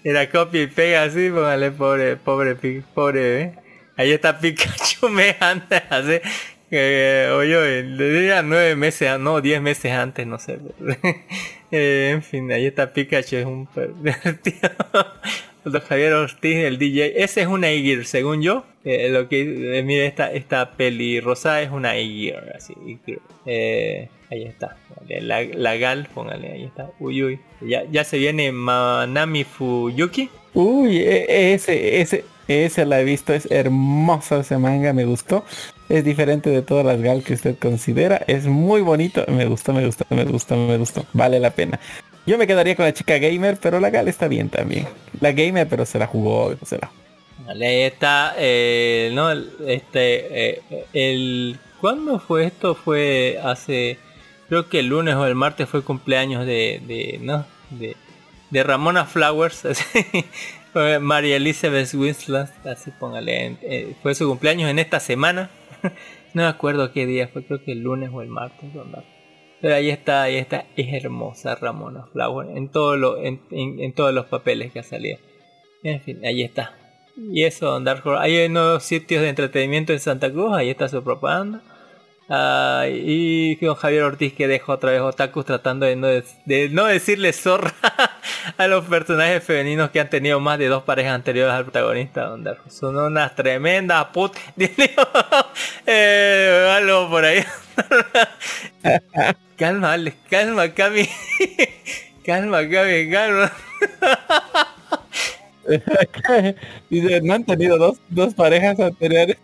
D: era copia y pega así póngale pobre pobre pobre bebé ahí está Pikachu [laughs] me anda así eh, oye le diría nueve meses no diez meses antes no sé [laughs] Eh, en fin ahí está Pikachu es un pervertido [laughs] Don Javier Ortiz, el DJ. Ese es una Igir, según yo. Eh, lo que eh, mire esta esta peli rosa es una Igir, así. Igir. Eh, ahí está. La, la Gal, póngale, ahí está. Uy, uy. Ya, ya se viene Manami Fuyuki.
E: Uy, e- ese, ese, ese la he visto, es hermoso ese manga, me gustó. Es diferente de todas las gal que usted considera. Es muy bonito. Me gustó, me gustó, me gustó, me gustó. Vale la pena. Yo me quedaría con la chica gamer, pero la gal está bien también. la gamer, pero se la jugó, se la
D: está, eh, no, este, eh, el, ¿cuándo fue esto? Fue hace, creo que el lunes o el martes fue cumpleaños de, de no, de, de Ramona Flowers, [laughs] María Elizabeth Winslow, así póngale, eh, fue su cumpleaños en esta semana, [laughs] no me acuerdo qué día fue, creo que el lunes o el martes. Pero ahí está, ahí está, es hermosa Ramona Flowers, en, todo lo, en, en- todos los papeles que ha salido. En fin, ahí está. Y eso, Dark Horse. Hay nuevos sitios de entretenimiento en Santa Cruz, ahí está su propaganda. Ah, y con Javier Ortiz que deja otra vez otakus tratando de no, de- decirle zorra [laughs] a los personajes femeninos que han tenido más de dos parejas anteriores al protagonista. Dark Horse. Son unas tremendas put... [laughs] Eh, algo por ahí. [laughs] calma, Alex, calma, Cami. calma, Cami, calma.
E: Dice, no han tenido dos, dos parejas anteriores,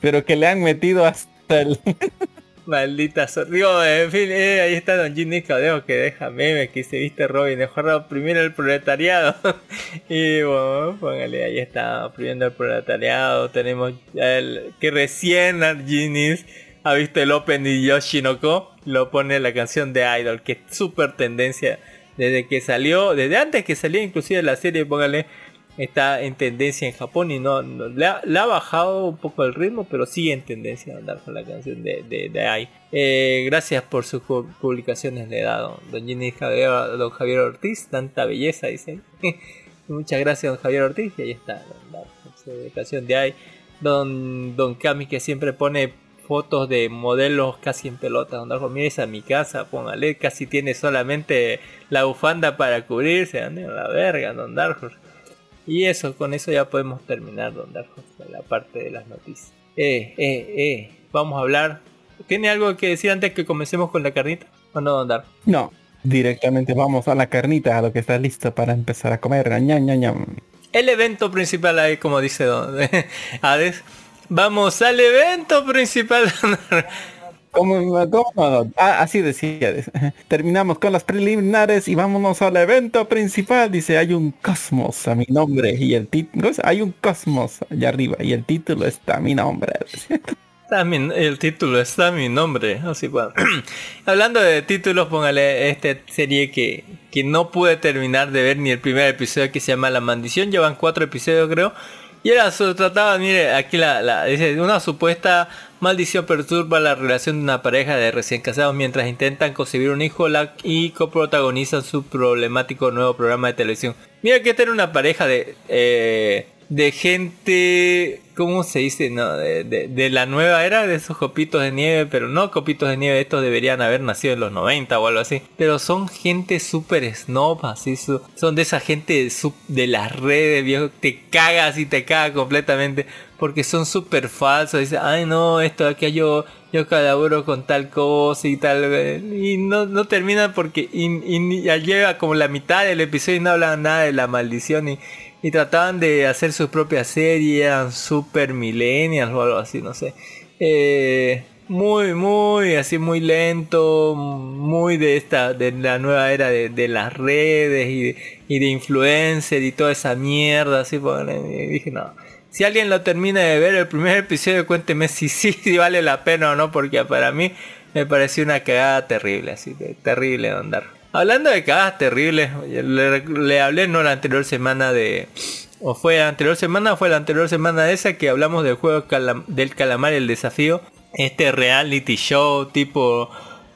E: pero que le han metido hasta. [laughs]
D: Maldita zorra. Digo, en fin, eh, ahí está Don Ginny Cadeo que deja memes que se viste Robin, dejó a oprimir el proletariado. [laughs] y bueno, póngale, ahí está, oprimiendo el proletariado. Tenemos el que recién Ginny ha visto el Open de Yoshinoko, lo pone la canción de Idol, que es súper tendencia desde que salió, desde antes que salió inclusive la serie, póngale, está en tendencia en Japón y no, le, ha, le bajado un poco el ritmo, pero sigue en tendencia a andar con la canción de, de, de Ai. Eh, gracias por sus pu- publicaciones de dado, don Ginny Javier, don Javier Ortiz, tanta belleza, dice. [laughs] Muchas gracias, don Javier Ortiz, y ahí está, don su dedicación de Ai. Don, don Cami que siempre pone fotos de modelos casi en pelota, don Darjo, mire esa mi casa, póngale, casi tiene solamente la bufanda para cubrirse, ande la verga, don Darjo. Y eso, con eso ya podemos terminar, Don Darjo, la parte de las noticias. Eh, eh, eh, vamos a hablar. ¿Tiene algo que decir antes que comencemos con la carnita? ¿O no, Don Darjo?
E: No, directamente vamos a la carnita, a lo que está listo para empezar a comer. Ñam, ñam, ñam.
D: El evento principal ahí, como dice Don [laughs] Hades. Vamos al evento principal. [laughs]
E: ¿Cómo, cómo? Ah, así decía. Terminamos con las preliminares y vámonos al evento principal. Dice, hay un cosmos a mi nombre y el título, hay un cosmos allá arriba y el título está a mi nombre. [laughs]
D: También el título está mi nombre. Así bueno. [clears throat] Hablando de títulos, póngale esta serie que, que no pude terminar de ver ni el primer episodio que se llama La Maldición. Llevan cuatro episodios creo. Y era, se trataba, mire, aquí la- dice, una supuesta maldición perturba la relación de una pareja de recién casados mientras intentan concebir un hijo y coprotagonizan su problemático nuevo programa de televisión. Mira que esta una pareja de, eh, de gente, ¿cómo se dice? No, de, de- de la nueva era, de esos copitos de nieve, pero no copitos de nieve, estos deberían haber nacido en los 90 o algo así. Pero son gente súper snob, así, su- son de esa gente sup- de las redes, viejo, te cagas y te caga completamente. Porque son súper falsos, dice, ay no, esto aquí yo, yo colaboro con tal cosa y tal, y no, no termina porque y, ya lleva como la mitad del episodio y no hablan nada de la maldición y, y trataban de hacer su propia serie, eran super millennials o algo así, no sé. Eh, muy, muy, así muy lento, muy de esta, de la nueva era de, las redes y de, y de influencer y toda esa mierda, así, y dije, no. Si alguien lo termina de ver el primer episodio, cuénteme si sí, [laughs] vale la pena o no, porque para mí me pareció una cagada terrible, así terrible de andar. Hablando de cagadas terribles, le, le hablé no la anterior semana de... O fue la anterior semana fue la anterior semana esa que hablamos del juego del calamar y el desafío. Este reality show tipo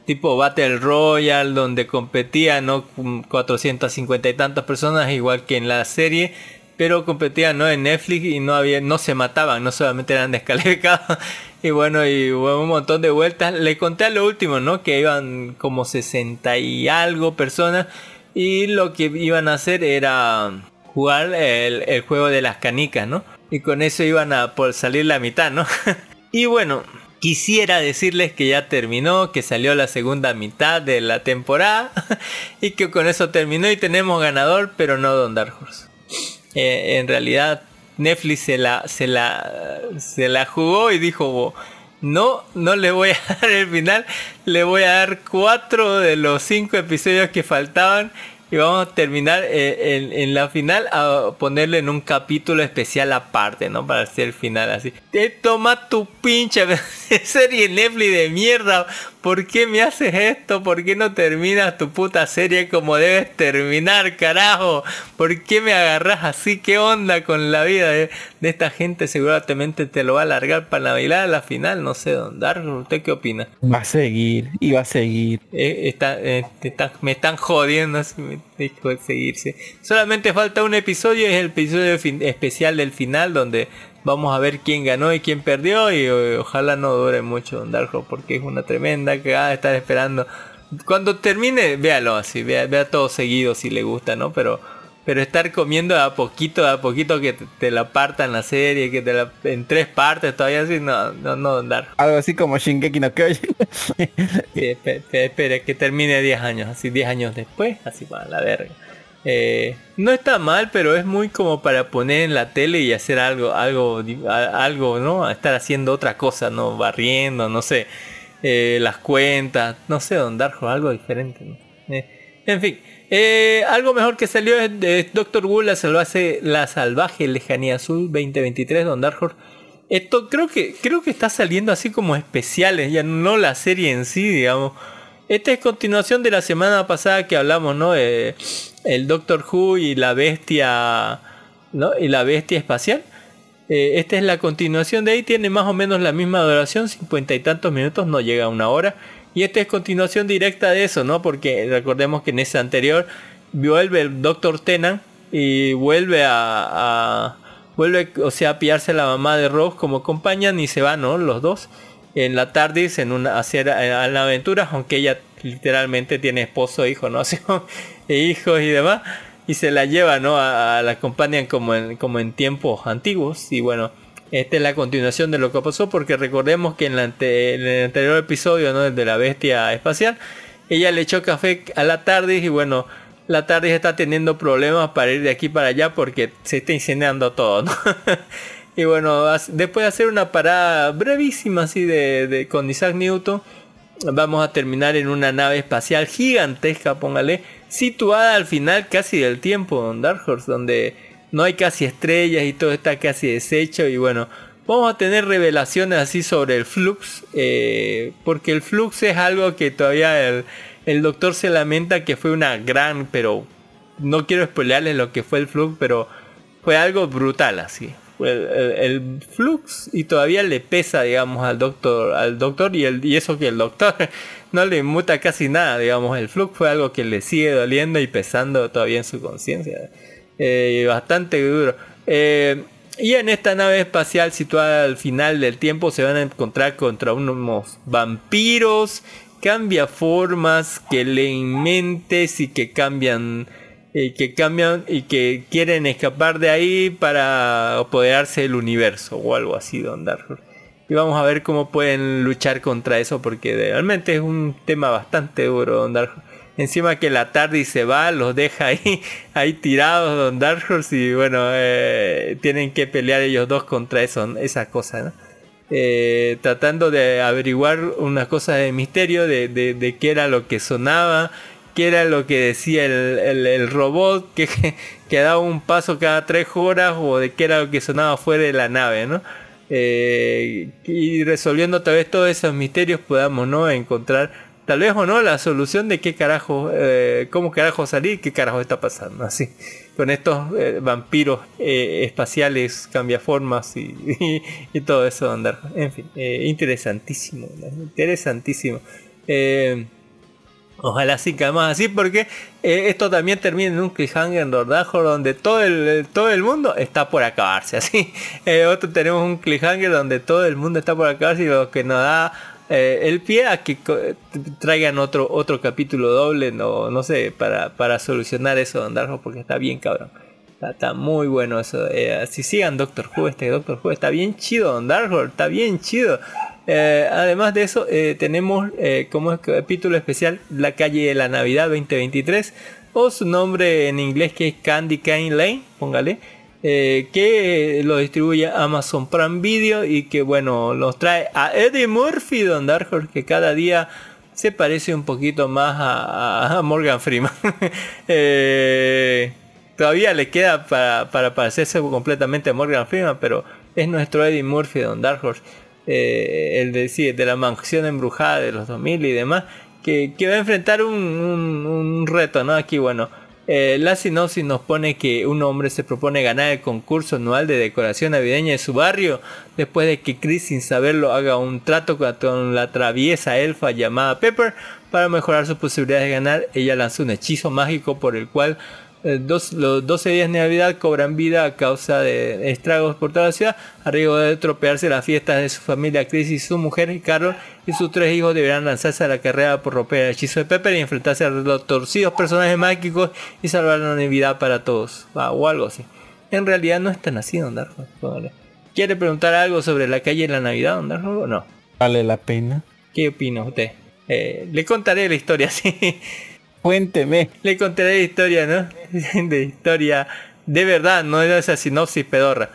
D: tipo Battle Royale donde competían no 450 y tantas personas igual que en la serie pero competían no en Netflix y no había no se mataban no solamente eran descalificados. [laughs] Y bueno y hubo un montón de vueltas. Le conté a lo último no que iban como 60 y algo personas. Y lo que iban a hacer era jugar el, el juego de las canicas no y con eso iban a por salir la mitad no [laughs] y bueno Quisiera decirles que ya terminó, que salió la segunda mitad de la temporada. [laughs] Y que con eso terminó y tenemos ganador, pero no Don Dark Horse. Eh, en realidad Netflix se la, se la, se la jugó y dijo, no, no le voy a [laughs] dar el final, le voy a dar cuatro de los cinco episodios que faltaban y vamos a terminar eh, en, la final a ponerle en un capítulo especial aparte, ¿no? Para hacer el final así. Te toma tu pinche [laughs] serie Netflix de mierda. ¿Por qué me haces esto? ¿Por qué no terminas tu puta serie como debes terminar, carajo? ¿Por qué me agarras así? ¿Qué onda con la vida de, de esta gente? Seguramente te lo va a alargar para Navidad a la final. No sé, Don Dark, ¿usted qué opina?
E: Va a seguir, y va a seguir.
D: Eh, está- eh, está- me están jodiendo así me dijo seguirse. Solamente falta un episodio, es el episodio especial del final donde vamos a ver quién ganó y quién perdió y eh, ojalá no dure mucho Don Dark Horse, porque es una tremenda cagada de estar esperando. Cuando termine, véalo así, vea, vea todo seguido si le gusta, ¿no? Pero pero estar comiendo a poquito, a poquito que te, te la partan la serie, que te la en tres partes todavía así, no, no, no, Don Dark
E: Algo así como Shingeki no Kyojin.
D: Sí, espe- espe- espere que termine 10 años, así 10 años después, así para la verga. Eh, no está mal, pero es muy como para poner en la tele y hacer algo, algo, algo, ¿no? Estar haciendo otra cosa, ¿no? Barriendo, no sé, eh, las cuentas, no sé, Don Darjo, algo diferente. Eh, en fin, algo mejor que salió es de Doctor Who, la salvaje, la salvaje lejanía azul 2023, Don Horse. Esto creo que creo que está saliendo así como especiales, ya no la serie en sí, digamos. Esta es continuación de la semana pasada que hablamos, ¿no? El Doctor Who y la bestia, ¿no? Y la bestia espacial. Eh, esta es la continuación de ahí, tiene más o menos la misma duración, cincuenta y tantos minutos, no llega a una hora. Y esta es continuación directa de eso, ¿no? Porque recordemos que en ese anterior vuelve el Doctor Tennant y vuelve a, vuelve, o sea, a pillarse la mamá de Rose como acompañan y se van, ¿no? Los dos en la tarde en una hacer a, a la aventura, aunque ella literalmente tiene esposo, hijo, ¿no? [laughs] E hijos y demás. Y se la lleva, ¿no? A, la acompañan como en, como en tiempos antiguos. Y bueno, esta es la continuación de lo que pasó, porque recordemos que en, la en el anterior episodio, ¿no? El de la bestia espacial, ella le echó café a la tarde y bueno, la tarde está teniendo problemas para ir de aquí para allá porque se está incendiando todo, [laughs] y bueno, después de hacer una parada brevísima así de, de- con Isaac Newton, vamos a terminar en una nave espacial gigantesca, póngale, situada al final casi del tiempo, Don Dark Horse, donde no hay casi estrellas y todo está casi deshecho y bueno, vamos a tener revelaciones así sobre el flux, eh, porque el flux es algo que todavía el, el doctor se lamenta que fue una gran, pero no quiero spoilearles lo que fue el flux, pero fue algo brutal así. El, el- flux y todavía le pesa, digamos, al doctor, al doctor y, el, y eso que el doctor [laughs] no le muta casi nada, digamos, el flux fue algo que le sigue doliendo y pesando todavía en su conciencia. Eh, bastante duro. Eh, y en esta nave espacial situada al final del tiempo se van a encontrar contra unos vampiros, cambia formas, que leen mentes y que cambian y que cambian y que quieren escapar de ahí para apoderarse del universo o algo así, Don Dark Horse. Y vamos a ver cómo pueden luchar contra eso porque realmente es un tema bastante duro, Don Dark Horse. Encima que la tarde se va, los deja ahí, [laughs] ahí tirados Don Dark Horse y bueno, eh, tienen que pelear ellos dos contra eso, esa cosa. Eh, tratando de averiguar una cosa de misterio de, de qué era lo que sonaba, qué era lo que decía el, el- robot, que, [laughs] que daba un paso cada tres horas o de qué era lo que sonaba fuera de la nave, ¿no? Eh, y resolviendo tal vez todos esos misterios podamos no encontrar tal vez o no la solución de qué carajo eh, cómo carajo salir qué carajo está pasando así. Con estos eh, vampiros espaciales cambiaformas y, [laughs] y, y todo eso andar. En fin interesantísimo interesantísimo Ojalá más así porque eh, esto también termina en un cliffhanger en Dordajo donde todo el, todo el mundo está por acabarse [laughs] así. Eh, otro tenemos un cliffhanger donde todo el mundo está por acabarse y lo que nos da eh, el pie a que traigan otro otro capítulo doble no no sé para, para solucionar eso Don Darjo porque está bien cabrón. Está, muy bueno eso. Eh, si sigan Doctor Who, este Doctor Who está bien chido, Don está bien chido. Eh, además de eso, eh, tenemos eh, como capítulo especial La calle de la Navidad 2023, o su nombre en inglés que es Candy Cane Lane, póngale, que lo distribuye Amazon Prime Video y que bueno, nos trae a Eddie Murphy, Don Darkhold, que cada día se parece un poquito más a, Morgan Freeman. [laughs] Todavía le queda para, para parecerse completamente a Morgan Freeman, pero es nuestro Eddie Murphy Don Dark Horse. Eh, el de, sí, de la mansión embrujada de los 2000 y demás, que, que va a enfrentar un, un- un reto, ¿no? Aquí, bueno, eh, la sinopsis nos pone que un hombre se propone ganar el concurso anual de decoración navideña de su barrio después de que Chris sin saberlo haga un trato con, la traviesa elfa llamada Pepper para mejorar sus posibilidades de ganar. Ella lanzó un hechizo mágico por el cual eh, dos- los 12 días de Navidad cobran vida a causa de estragos por toda la ciudad, a riesgo de tropearse las fiestas de su familia Chris y su mujer y Carol y sus tres hijos deberán lanzarse a la carrera por romper el hechizo de Pepper y enfrentarse a los torcidos personajes mágicos y salvar la Navidad para todos, Ah, o algo así. En realidad no es tan así, Don. Póngale. ¿Quiere preguntar algo sobre la calle de la Navidad, Don o no?
E: Vale la pena.
D: ¿Qué opina usted? Eh, le contaré la historia, [laughs] sí.
E: Cuénteme.
D: Le contaré la historia, ¿no? [laughs] De historia de verdad, no de esa sinopsis pedorra.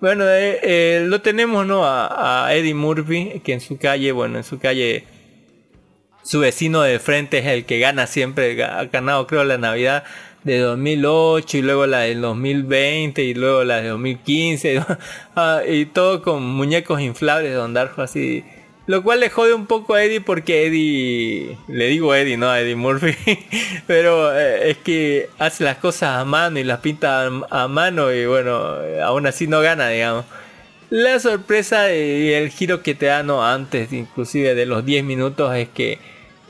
D: Bueno, eh, eh, lo tenemos, ¿no? A, a Eddie Murphy, que en su calle, bueno, en su calle, su vecino de frente es el que gana siempre, ha ganado creo la Navidad de 2008 y luego la del 2020 y luego la de 2015 ¿no? [laughs] Ah, y todo con muñecos inflables de Don Darjo así lo cual le jode un poco a Eddie porque Eddie, le digo Eddie, no a Eddie Murphy, [laughs] pero eh, es que hace las cosas a mano y las pinta a, mano y bueno, eh, aún así no gana, digamos. La sorpresa y el giro que te dan ¿no? antes, inclusive de los 10 minutos, es que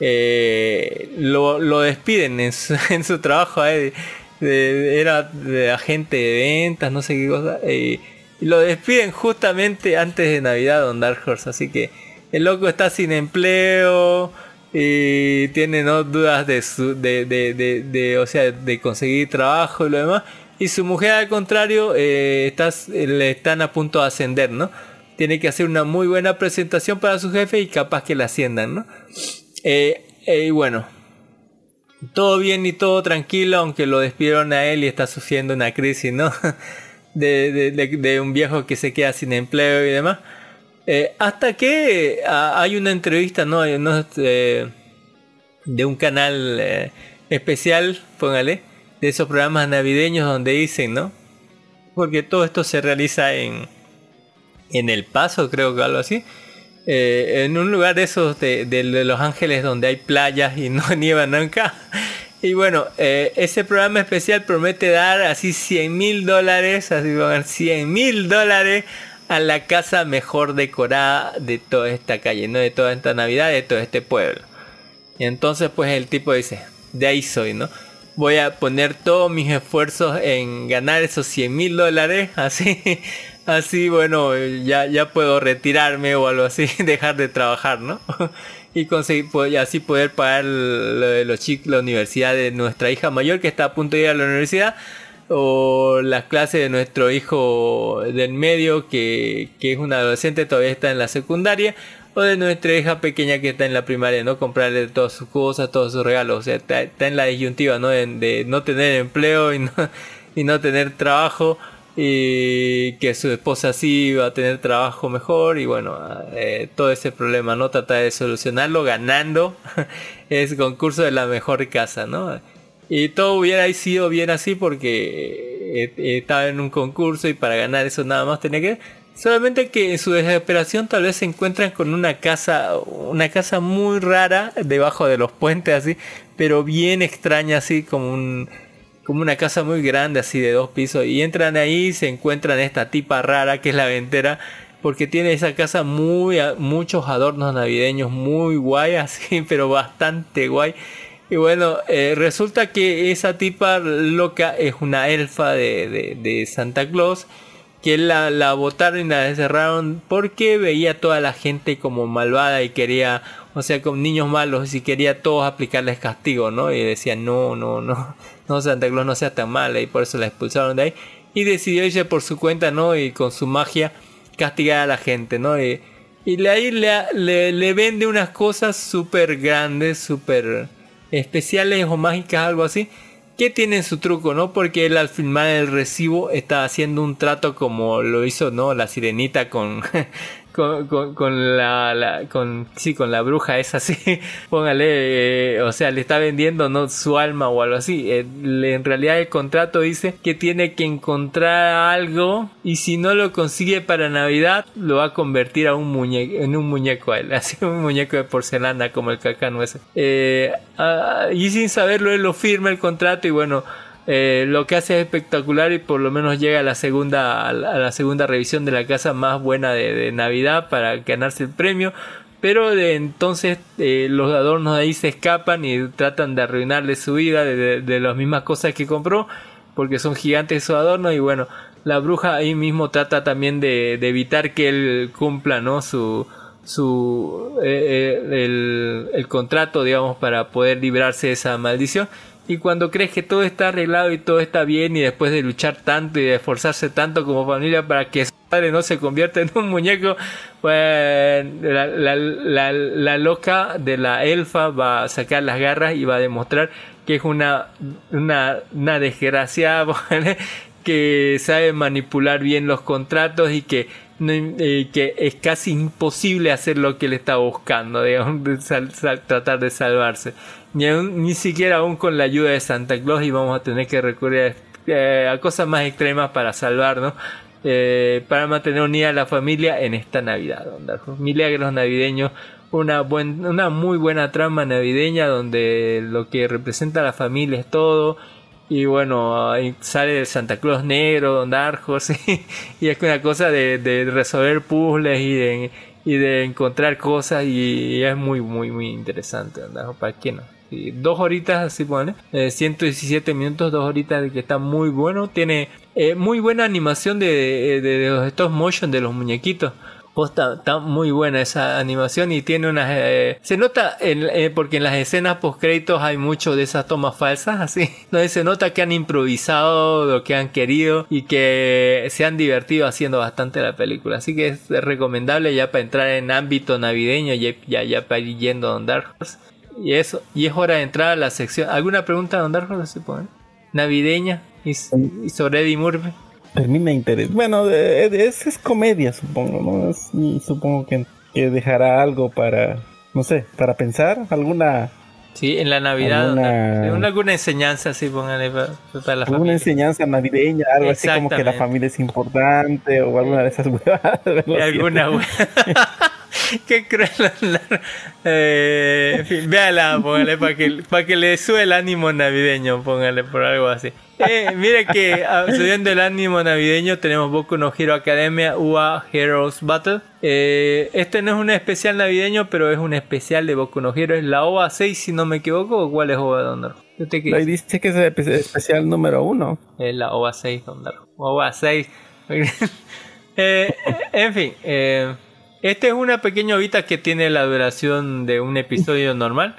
D: eh, lo, lo despiden en su, [laughs] trabajo a Eddie. De- era agente de ventas, no sé qué cosa. eh, y lo despiden justamente antes de Navidad, Don Dark Horse. Así que el loco está sin empleo y tiene ¿no? dudas de, su, de, de, de, o sea, de conseguir trabajo y lo demás. Y su mujer al contrario eh, está, le están a punto de ascender, ¿no? Tiene que hacer una muy buena presentación para su jefe y capaz que la asciendan, ¿no? Eh, eh, y bueno, todo bien y todo tranquilo, aunque lo despidieron a él y está sufriendo una crisis, ¿no? [laughs] De- de- de un viejo que se queda sin empleo y demás. Eh, hasta que ah, hay una entrevista, ¿no? Eh, eh, de un canal eh, especial, póngale, de esos programas navideños donde dicen, ¿no? Porque todo esto se realiza en, en El Paso, creo que algo así. Eh, en un lugar de esos de, Los Ángeles donde hay playas y no [laughs] nieva nunca. Y bueno, eh, ese programa especial promete dar así 100 mil dólares, así van 100 mil dólares a la casa mejor decorada de toda esta calle, de toda esta Navidad, de todo este pueblo. Y entonces pues el tipo dice, de ahí soy, ¿no? Voy a poner todos mis esfuerzos en ganar esos 100 mil dólares, [laughs] así, así, bueno, ya, ya puedo retirarme o algo así, [laughs] dejar de trabajar, ¿no? [laughs] Y conseguir, pues, así poder pagar lo de los chicos, la universidad de nuestra hija mayor que está a punto de ir a la universidad, o las clases de nuestro hijo del medio que, que es un adolescente, todavía está en la secundaria, o de nuestra hija pequeña que está en la primaria, ¿no? Comprarle todas sus cosas, todos sus regalos. O sea, está, en la disyuntiva, ¿no? De, no tener empleo y no, y no tener trabajo. Y que su esposa sí va a tener trabajo mejor. Y bueno, eh, todo ese problema, ¿no? Trata de solucionarlo ganando [laughs] ese concurso de la mejor casa, ¿no? Y todo hubiera sido bien así porque eh, eh, estaba en un concurso y para ganar eso nada más tenía que... Solamente que en su desesperación tal vez se encuentran con una casa, una casa muy rara debajo de los puentes así, pero bien extraña así como un, como una casa muy grande así de dos pisos. Y entran ahí y se encuentran esta tipa rara que es la ventera porque tiene esa casa muy muchos adornos navideños muy guay así [laughs] pero bastante guay y bueno eh, resulta que esa tipa loca es una elfa de, de, Santa Claus que la, la botaron y la encerraron porque veía toda la gente como malvada y quería, o sea, con niños malos y quería todos aplicarles castigo, ¿no? Y decía, no, no, no, no, Santa Claus no sea tan mala y por eso la expulsaron de ahí. Y decidió irse por su cuenta, ¿no? Y con su magia castigar a la gente, ¿no? Y, y ahí le, le, le vende unas cosas súper grandes, súper especiales o mágicas, algo así que tienen su truco, ¿no? Porque él al filmar el recibo está haciendo un trato como lo hizo, ¿no? La sirenita con, [laughs] con, la, con sí con la bruja esa [laughs] sí. Póngale eh, o sea le está vendiendo no su alma o algo así. Eh, en realidad el contrato dice que tiene que encontrar algo y si no lo consigue para navidad lo va a convertir a un muñeco en un muñeco a él [laughs] así un muñeco de porcelana como el cacano ese. Eh, ah, y sin saberlo él lo firma el contrato y bueno eh, lo que hace es espectacular y por lo menos llega a la segunda a la, segunda revisión de la casa más buena de, Navidad para ganarse el premio. Pero de entonces eh, los adornos ahí se escapan y tratan de arruinarle su vida de, las mismas cosas que compró porque son gigantes esos adornos y bueno la bruja ahí mismo trata también de, evitar que él cumpla no su su eh, el, el contrato digamos para poder librarse de esa maldición y cuando crees que todo está arreglado y todo está bien y después de luchar tanto y de esforzarse tanto como familia para que su padre no se convierta en un muñeco, pues la, la- loca de la elfa va a sacar las garras y va a demostrar que es una, una, una desgraciada [laughs] que sabe manipular bien los contratos y que, eh, que es casi imposible hacer lo que él está buscando, digamos, tratar de salvarse. Ni, ni siquiera aún con la ayuda de Santa Claus y vamos a tener que recurrir a, eh, cosas más extremas para salvarnos. eh, para mantener unida a la familia en esta Navidad. Don Darjo. Milagros navideños, una, buen, una muy buena trama navideña donde lo que representa la familia es todo. Y bueno, sale Santa Claus negro, Don Darjo, [laughs] sí. y es una cosa de, resolver puzzles y de, encontrar cosas y, es muy, muy, muy interesante, Don ¿para qué no? Dos horitas, así pone, eh, 117 minutos, dos horitas de que está muy bueno, tiene eh, muy buena animación de, de, de los stop motion de los muñequitos. Posta, está muy buena esa animación y tiene unas... eh, se nota en- eh, porque en las escenas post créditos hay mucho de esas tomas falsas, así. [laughs] Donde se nota que han improvisado lo que han querido y que se han divertido haciendo bastante la película. Así que es recomendable ya para entrar en ámbito navideño, ya, ya, ya para ir yendo a Don Dark Horse. Y eso, y es hora de entrar a la sección. ¿Alguna pregunta, Don Dark Horse, se pone? Navideña y, y sobre Eddie Murphy.
E: Termina interés. Bueno, de- de- es, es comedia, supongo, ¿no? Es- y supongo que, que dejará algo para, no sé, para pensar, alguna,
D: Sí, en la Navidad.
E: Alguna-
D: alguna enseñanza, así póngale para, para la
E: alguna
D: familia.
E: enseñanza navideña, algo así como que la familia es importante o alguna de esas huevadas. [laughs]
D: Alguna [laughs] Qué cruel. Eh, en fin, véala, póngale para que, para que le sube el ánimo navideño, póngale por algo así. Eh, mire que ah, subiendo el ánimo navideño tenemos Boku no Hero Academia UA Heroes Battle. Eh, este no es un especial navideño, pero es un especial de Boku no Hero. Es la OVA 6, si no me equivoco. ¿O cuál es OVA Dondar? ¿Usted qué dice?
E: que es el espe- especial número uno.
D: Es la OVA 6, Dondar. OVA 6. Eh, en fin, eh, este es una pequeña ovita que tiene la duración de un episodio normal.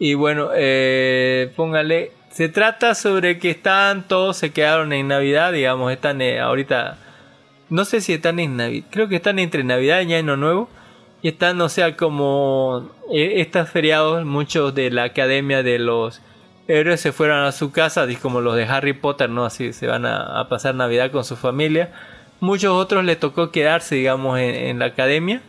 D: Y bueno, eh, póngale. Se trata sobre que están todos, se quedaron en Navidad, digamos, están eh, ahorita. No sé si están en Navidad, creo que están entre Navidad y Año Nuevo. Y están, o sea, como eh, estos feriados, muchos de la academia de los héroes se fueron a su casa, como los de Harry Potter, ¿no? Así se van a, pasar Navidad con su familia. Muchos otros les tocó quedarse, digamos, en la academia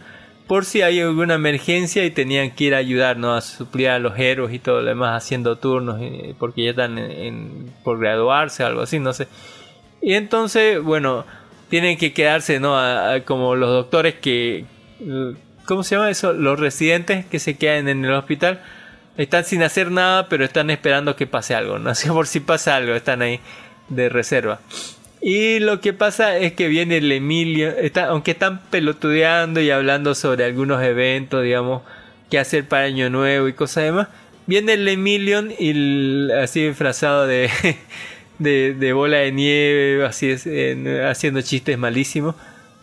D: por si hay alguna emergencia y tenían que ir a ayudar, ¿no? A suplir a los héroes y todo lo demás haciendo turnos, eh, porque ya están en- por graduarse o algo así, no sé. Y entonces, bueno, tienen que quedarse, ¿no? Como los doctores que... ¿Cómo se llama eso? Los residentes que se quedan en el hospital. Están sin hacer nada, pero están esperando que pase algo, ¿no? [laughs] Así por si pasa algo, están ahí de reserva. Y lo que pasa es que viene el Emilio, está, aunque están pelotudeando y hablando sobre algunos eventos, digamos, que hacer para Año Nuevo y cosas demás, viene el Emilion y el- así disfrazado de, [laughs] de, de bola de nieve, así es, haciendo chistes malísimos.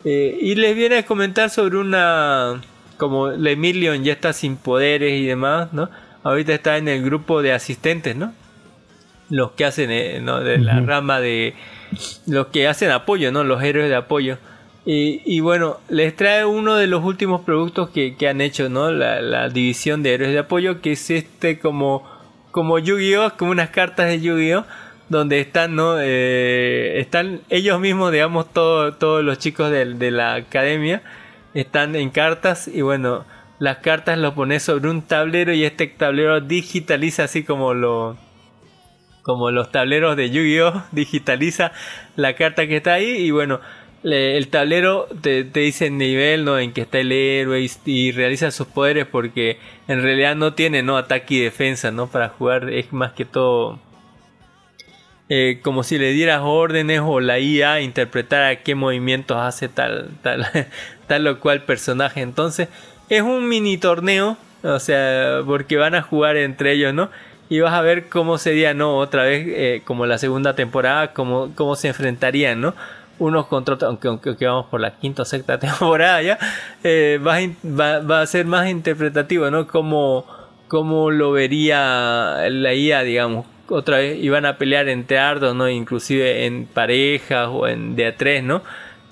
D: Eh, y les viene a comentar sobre una, como el Emilion ya está sin poderes y demás, ¿no? Ahorita está en el grupo de asistentes, ¿no? Los que hacen, eh, ¿no? De la rama de los que hacen apoyo, ¿no? Los héroes de apoyo. Y, bueno, les trae uno de los últimos productos que, que han hecho, ¿no? La, división de héroes de apoyo, que es este como, como Yu-Gi-Oh! como unas cartas de Yu-Gi-Oh! donde están, ¿no? Eh, están ellos mismos, digamos, todo- todos los chicos de, la academia. están en cartas y bueno, las cartas lo pones sobre un tablero y este tablero digitaliza así como lo como los tableros de Yu-Gi-Oh digitaliza la carta que está ahí y bueno, el tablero te, te dice el nivel ¿no? en que está el héroe y, y realiza sus poderes porque en realidad no tiene no ataque y defensa no para jugar es más que todo eh, como si le dieras órdenes o la IA interpretara qué movimientos hace tal, tal, [laughs] tal o cual personaje. Entonces, es un mini torneo, o sea, porque van a jugar entre ellos, ¿no? Y vas a ver cómo sería, ¿no? Otra vez, eh, como la segunda temporada, cómo, cómo se enfrentarían, ¿no? Unos contra otros, aunque, aunque, vamos por la quinta o sexta [laughs] temporada ya, eh, va, va- va a ser más interpretativo, ¿no? Como, como lo vería la IA, digamos. Otra vez iban a pelear entre ardos, ¿no? Inclusive en parejas o en de a tres, ¿no?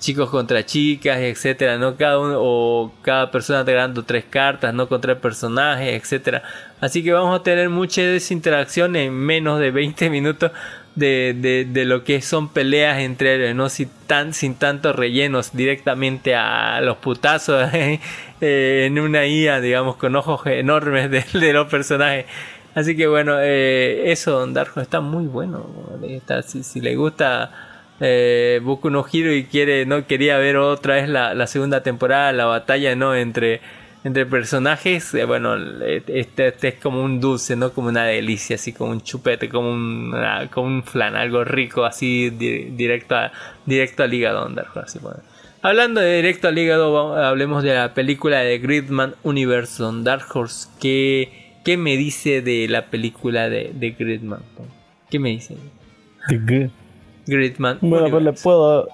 D: Chicos contra chicas, etcétera, ¿no? Cada uno o cada persona ganando tres cartas, ¿no? Contra personajes, etcétera. Así que vamos a tener mucha desinteracción en menos de 20 minutos de, de, de lo que son peleas entre ellos, ¿no? Sin, tan, sin tantos rellenos, directamente a los putazos [laughs] eh, en una IA, digamos, con ojos enormes de, de los personajes. Así que bueno, eh, eso, Don Darjo, está muy bueno. Está, si, si le gusta eh, Boku no Hero y quiere, no quería ver otra vez la, la segunda temporada, la batalla, ¿no? Entre, entre personajes, eh, bueno, este, este es como un dulce, ¿no? Como una delicia, así como un chupete, como un, ah, como un flan, algo rico, así di- directo, a, directo al hígado, así bueno. Hablando de directo al hígado, hablemos de la película de Gridman Universe, Don Dark Horse. ¿Qué, ¿Qué me dice de la película de, de Gridman? ¿Qué me dice? Gridman
E: Bueno, pues le puedo,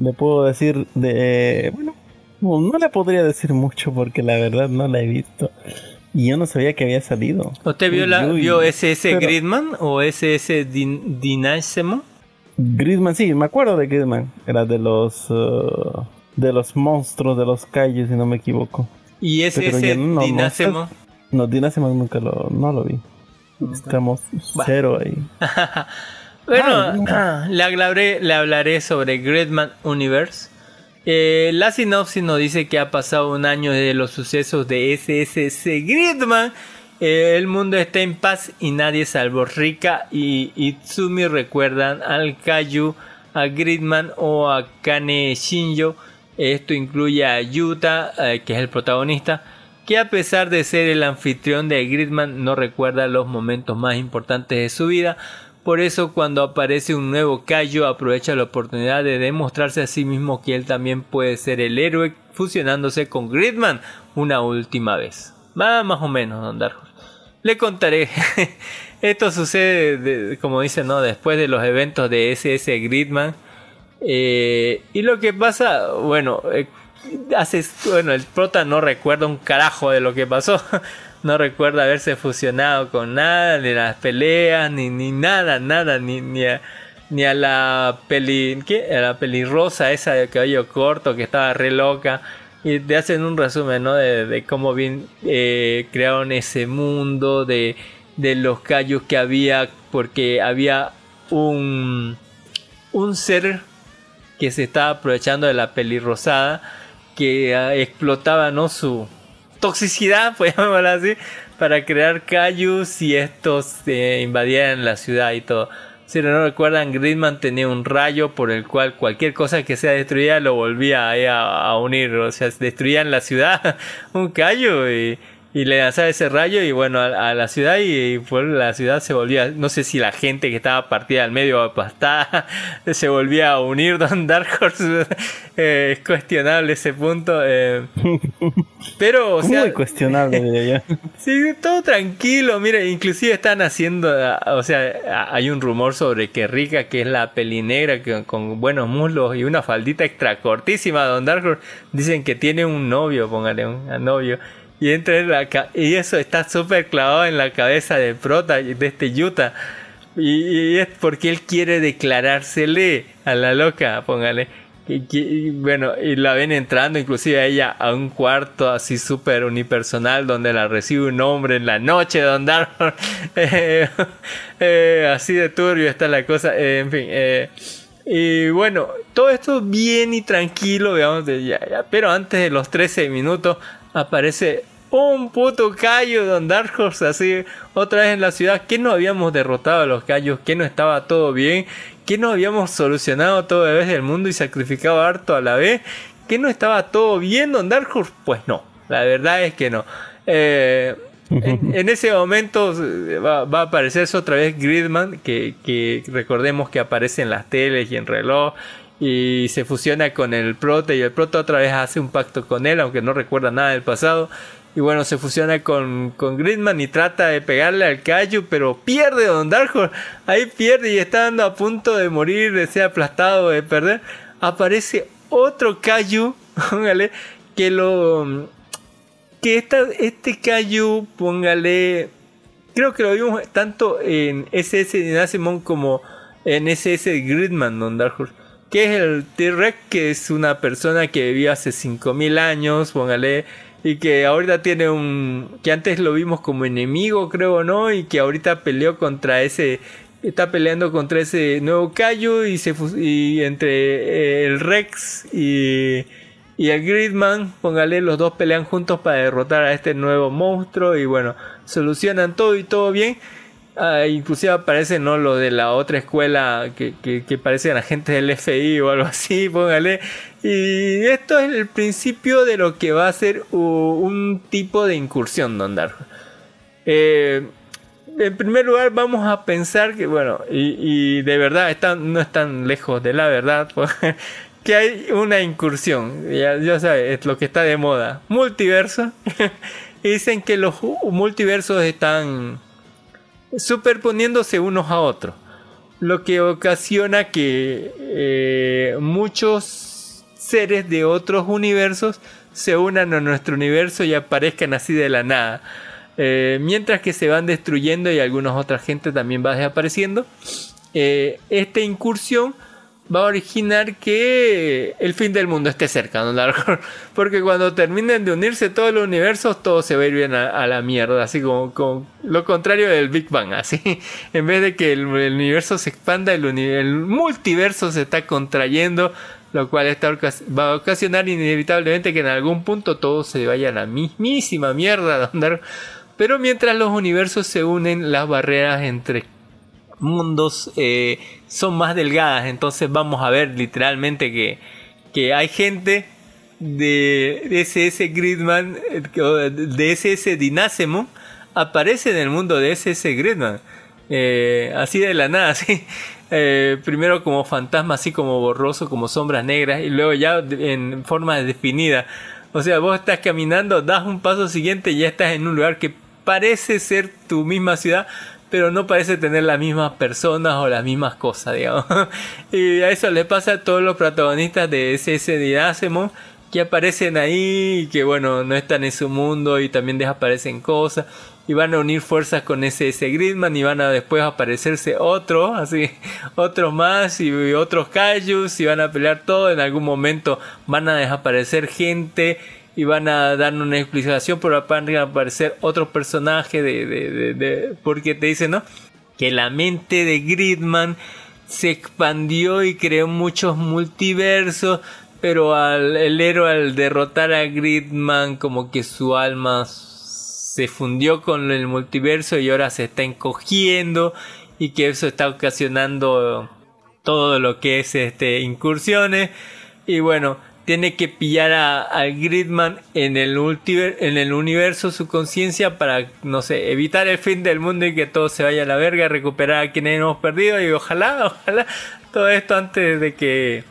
E: le puedo decir de, bueno, no, le podría decir mucho porque la verdad no la he visto y yo no sabía que había salido.
D: ¿Usted vio, la,
E: Uy,
D: vio SS
E: Pero-
D: Gridman o SS Din?
E: Gridman, sí, me acuerdo de Gridman, era de los, uh, de los monstruos de los calles si no me equivoco.
D: Y SS
E: no,
D: Dinasimo.
E: No, Dinasimo nunca lo, no lo vi. Estamos cero ahí. [laughs]
D: Bueno,
E: Ah, [clears throat]
D: le, hablaré, le hablaré sobre Gridman Universe. Eh, la sinopsis nos dice que ha pasado un año desde los sucesos de SSC Gridman. Eh, el mundo está en paz y nadie salvo Rika y Itsumi recuerdan al Kaiju, a Gridman o a Kane Shinjo. Esto incluye a Yuta, eh, que es el protagonista, que a pesar de ser el anfitrión de Gridman no recuerda los momentos más importantes de su vida. Por eso cuando aparece un nuevo Kaiju aprovecha la oportunidad de demostrarse a sí mismo que él también puede ser el héroe fusionándose con Gridman una última vez. Va más o menos, Don Dark. Le contaré. [laughs] Esto sucede, de- como dicen, ¿no? después de los eventos de SS Gridman. Eh, y lo que pasa, bueno, eh, hace, bueno, el prota no recuerda un carajo de lo que pasó. [laughs] No recuerda haberse fusionado con nada, ni las peleas, ni, ni nada, nada, ni, ni, a, ni a la peli, ¿qué? A la esa de cabello corto que estaba re loca. Y te hacen un resumen, ¿no? De, de cómo bien eh, crearon ese mundo, de, de los callos que había, porque había un, un ser que se estaba aprovechando de la pelirrosada, que ah, explotaba, ¿no? Su toxicidad, [laughs] pues llamarlo así, para crear callos y estos eh, invadieran la ciudad y todo. Si no recuerdan, Gridman tenía un rayo por el cual cualquier cosa que sea destruida lo volvía a, a unir. O sea, destruían la ciudad, [laughs] un callo y, y le lanzaba ese rayo y bueno, a, a la ciudad y, y la ciudad se volvía, no sé si la gente que estaba partida al medio aplastada [laughs] se volvía a unir [laughs] Don Dark Horse. [laughs] Eh, es cuestionable ese punto. eh. Pero, o sea,
E: Muy cuestionable, diría yo.
D: Sí, todo tranquilo. Mira, inclusive están haciendo, o sea, hay un rumor sobre que Rika, que es la peli negra que, con buenos muslos y una faldita extra cortísima, Don Dark Horse, dicen que tiene un novio, póngale un novio. Y entra en la ca- y eso está súper clavado en la cabeza del prota de este Yuta. Y, es porque él quiere declarársele a la loca, póngale. Y, bueno, y la ven entrando inclusive a ella a un cuarto así súper unipersonal donde la recibe un hombre en la noche, Don Dark. [laughs] Eh, eh, así de turbio está la cosa. Eh, en fin, eh, Y bueno, todo esto bien y tranquilo, digamos, de ya, ya. Pero antes de los 13 minutos aparece un puto callo Don Dark Horse así otra vez en la ciudad. Que no habíamos derrotado a los callos, que no estaba todo bien, que no habíamos solucionado todo de vez del mundo y sacrificado harto a la vez, que no estaba todo bien Don Dark. Pues no, la verdad es que no. Eh, en, ese momento eh, va, a aparecerse otra vez Gridman, que, que recordemos que aparece en las teles y en reloj y se fusiona con el Prote y el Prote otra vez hace un pacto con él, aunque no recuerda nada del pasado. Y bueno, se fusiona con, con Gridman y trata de pegarle al Kaiju, pero pierde Don Darko. Ahí pierde y está dando a punto de morir, de ser aplastado, de perder. Aparece otro Kaiju, [laughs] póngale, que lo... Que esta, este Kaiju, póngale... Creo que lo vimos tanto en SS Dynasmon como en SS Gridman, Don Dark Horse que es el T-Rex, que es una persona que vivió hace 5000 años, póngale, y que ahorita tiene un. que antes lo vimos como enemigo, creo, ¿no? Y que ahorita peleó contra ese. está peleando contra ese nuevo Kaiju y, se, y entre eh, el Rex y. Y el Gridman, póngale, los dos pelean juntos para derrotar a este nuevo monstruo y bueno, solucionan todo y todo bien. Ah, inclusive aparece no lo de la otra escuela que, que, parecen agentes del FBI o algo así, [laughs] póngale. Y esto es el principio de lo que va a ser un tipo de incursión, Don Dark. Eh, en primer lugar vamos a pensar que, bueno, y, de verdad no están lejos de la verdad, [laughs] pues, que hay una incursión, ya, ya sabes, es lo que está de moda, multiverso. [laughs] dicen que los multiversos están superponiéndose unos a otros, lo que ocasiona que eh, muchos seres de otros universos se unan a nuestro universo y aparezcan así de la nada. Eh, mientras que se van destruyendo y algunas otras gente también va desapareciendo, eh, esta incursión va a originar que el fin del mundo esté cerca, ¿no? [laughs] Porque cuando terminen de unirse todos los universos, todo se va a ir bien a, la mierda, así como, como lo contrario del Big Bang, así. [laughs] En vez de que el, universo se expanda, el, el multiverso se está contrayendo, lo cual está va a ocasionar inevitablemente que en algún punto todo se vaya a la mismísima mierda, [laughs] ¿no? Pero mientras los universos se unen, las barreras entre mundos eh, son más delgadas. Entonces vamos a ver literalmente que, que hay gente de, SS Gridman, eh, de SS Dynasmon, aparece en el mundo de SS Gridman. Eh, así de la nada, [laughs] primero como fantasma, así como borroso, como sombras negras, y luego ya en forma definida. O sea, vos estás caminando, das un paso siguiente y ya estás en un lugar que parece ser tu misma ciudad, pero no parece tener las mismas personas o las mismas cosas, digamos. [laughs] y a eso le pasa a todos los protagonistas de SS Dynasmon que aparecen ahí y que bueno, no están en su mundo y también desaparecen cosas y van a unir fuerzas con SS Gridman y van a después aparecerse otros, así, [laughs] otros más y, y otros Kaijus y van a pelear todo, en algún momento van a desaparecer gente y van a dar una explicación, pero van a aparecer otros personajes de, de, de- de- porque te dicen, ¿no? Que la mente de Gridman se expandió y creó muchos multiversos, pero al, el héroe al derrotar a Gridman como que su alma se fundió con el multiverso y ahora se está encogiendo y que eso está ocasionando todo lo que es este incursiones y bueno tiene que pillar a, al Gridman en el, en el universo su conciencia para, no sé, evitar el fin del mundo y que todo se vaya a la verga, recuperar a quienes hemos perdido y ojalá, [laughs] ojalá, todo esto antes de que,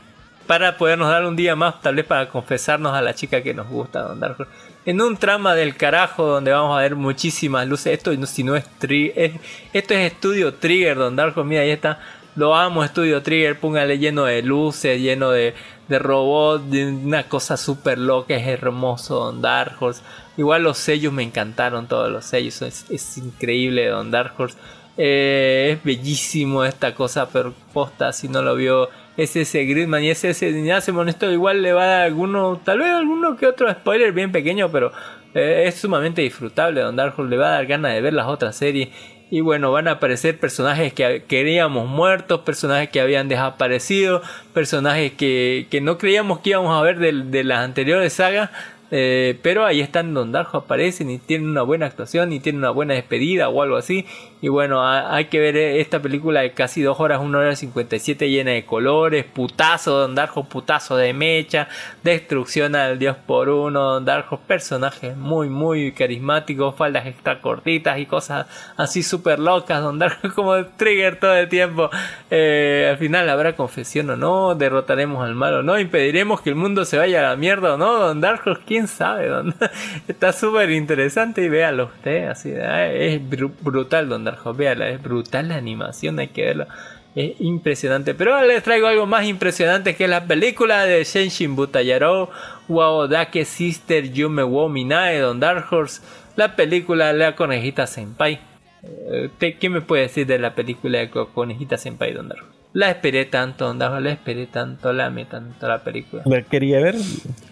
D: para podernos dar un día más, tal vez para confesarnos a la chica que nos gusta, Don Dark. En un trama del carajo donde vamos a ver muchísimas luces, esto si no es, tri- es- esto es estudio Trigger, Don Dark Horse, mira ahí está, lo amo, Estudio Trigger, póngale lleno de luces, lleno de, de robots, de una cosa súper loca, es hermoso Don Dark Horse. Igual los sellos me encantaron, todos los sellos, es, increíble Don Dark Horse. Eh, es bellísimo esta cosa, pero posta, si no lo vio, es ese Gridman y es ese Dynasmon, esto igual le va a dar alguno, tal vez alguno que otro spoiler bien pequeño, pero eh, es sumamente disfrutable. Don Dark Horse le va a dar ganas de ver las otras series. Y bueno, van a aparecer personajes que queríamos muertos, personajes que habían desaparecido, personajes que, que no creíamos que íbamos a ver de, de las anteriores sagas. Eh, pero ahí están Don Darjo aparecen y tienen una buena actuación y tienen una buena despedida o algo así. Y bueno, hay que ver eh, esta película de casi 2 horas, 1 hora 57 llena de colores, putazo, Don Darjo, putazo de mecha, destrucción al dios por uno, Don Darjo, personajes muy, muy carismáticos, faldas extra cortitas y cosas así súper locas, Don Darjo [laughs] como trigger todo el tiempo. Eh, al final habrá confesión o no, derrotaremos al mal o no, impediremos que el mundo se vaya a la mierda o no, Don Darjo, quién sabe, Don [laughs] Está súper interesante y véalo usted, así, es brutal, Don Véala, es brutal la animación, hay que verlo. Es impresionante. Pero ahora les traigo algo más impresionante que es la película de Shenshin Butayaro, Wow Dake Sister Yume wo Minae, Don Dark Horse. La película de la conejita Senpai. Eh, ¿Qué me puede decir de la película de Conejita Senpai, Don Dark Horse? La esperé tanto, Don Dark Horse, la esperé tanto, la amé tanto la película.
E: La quería ver.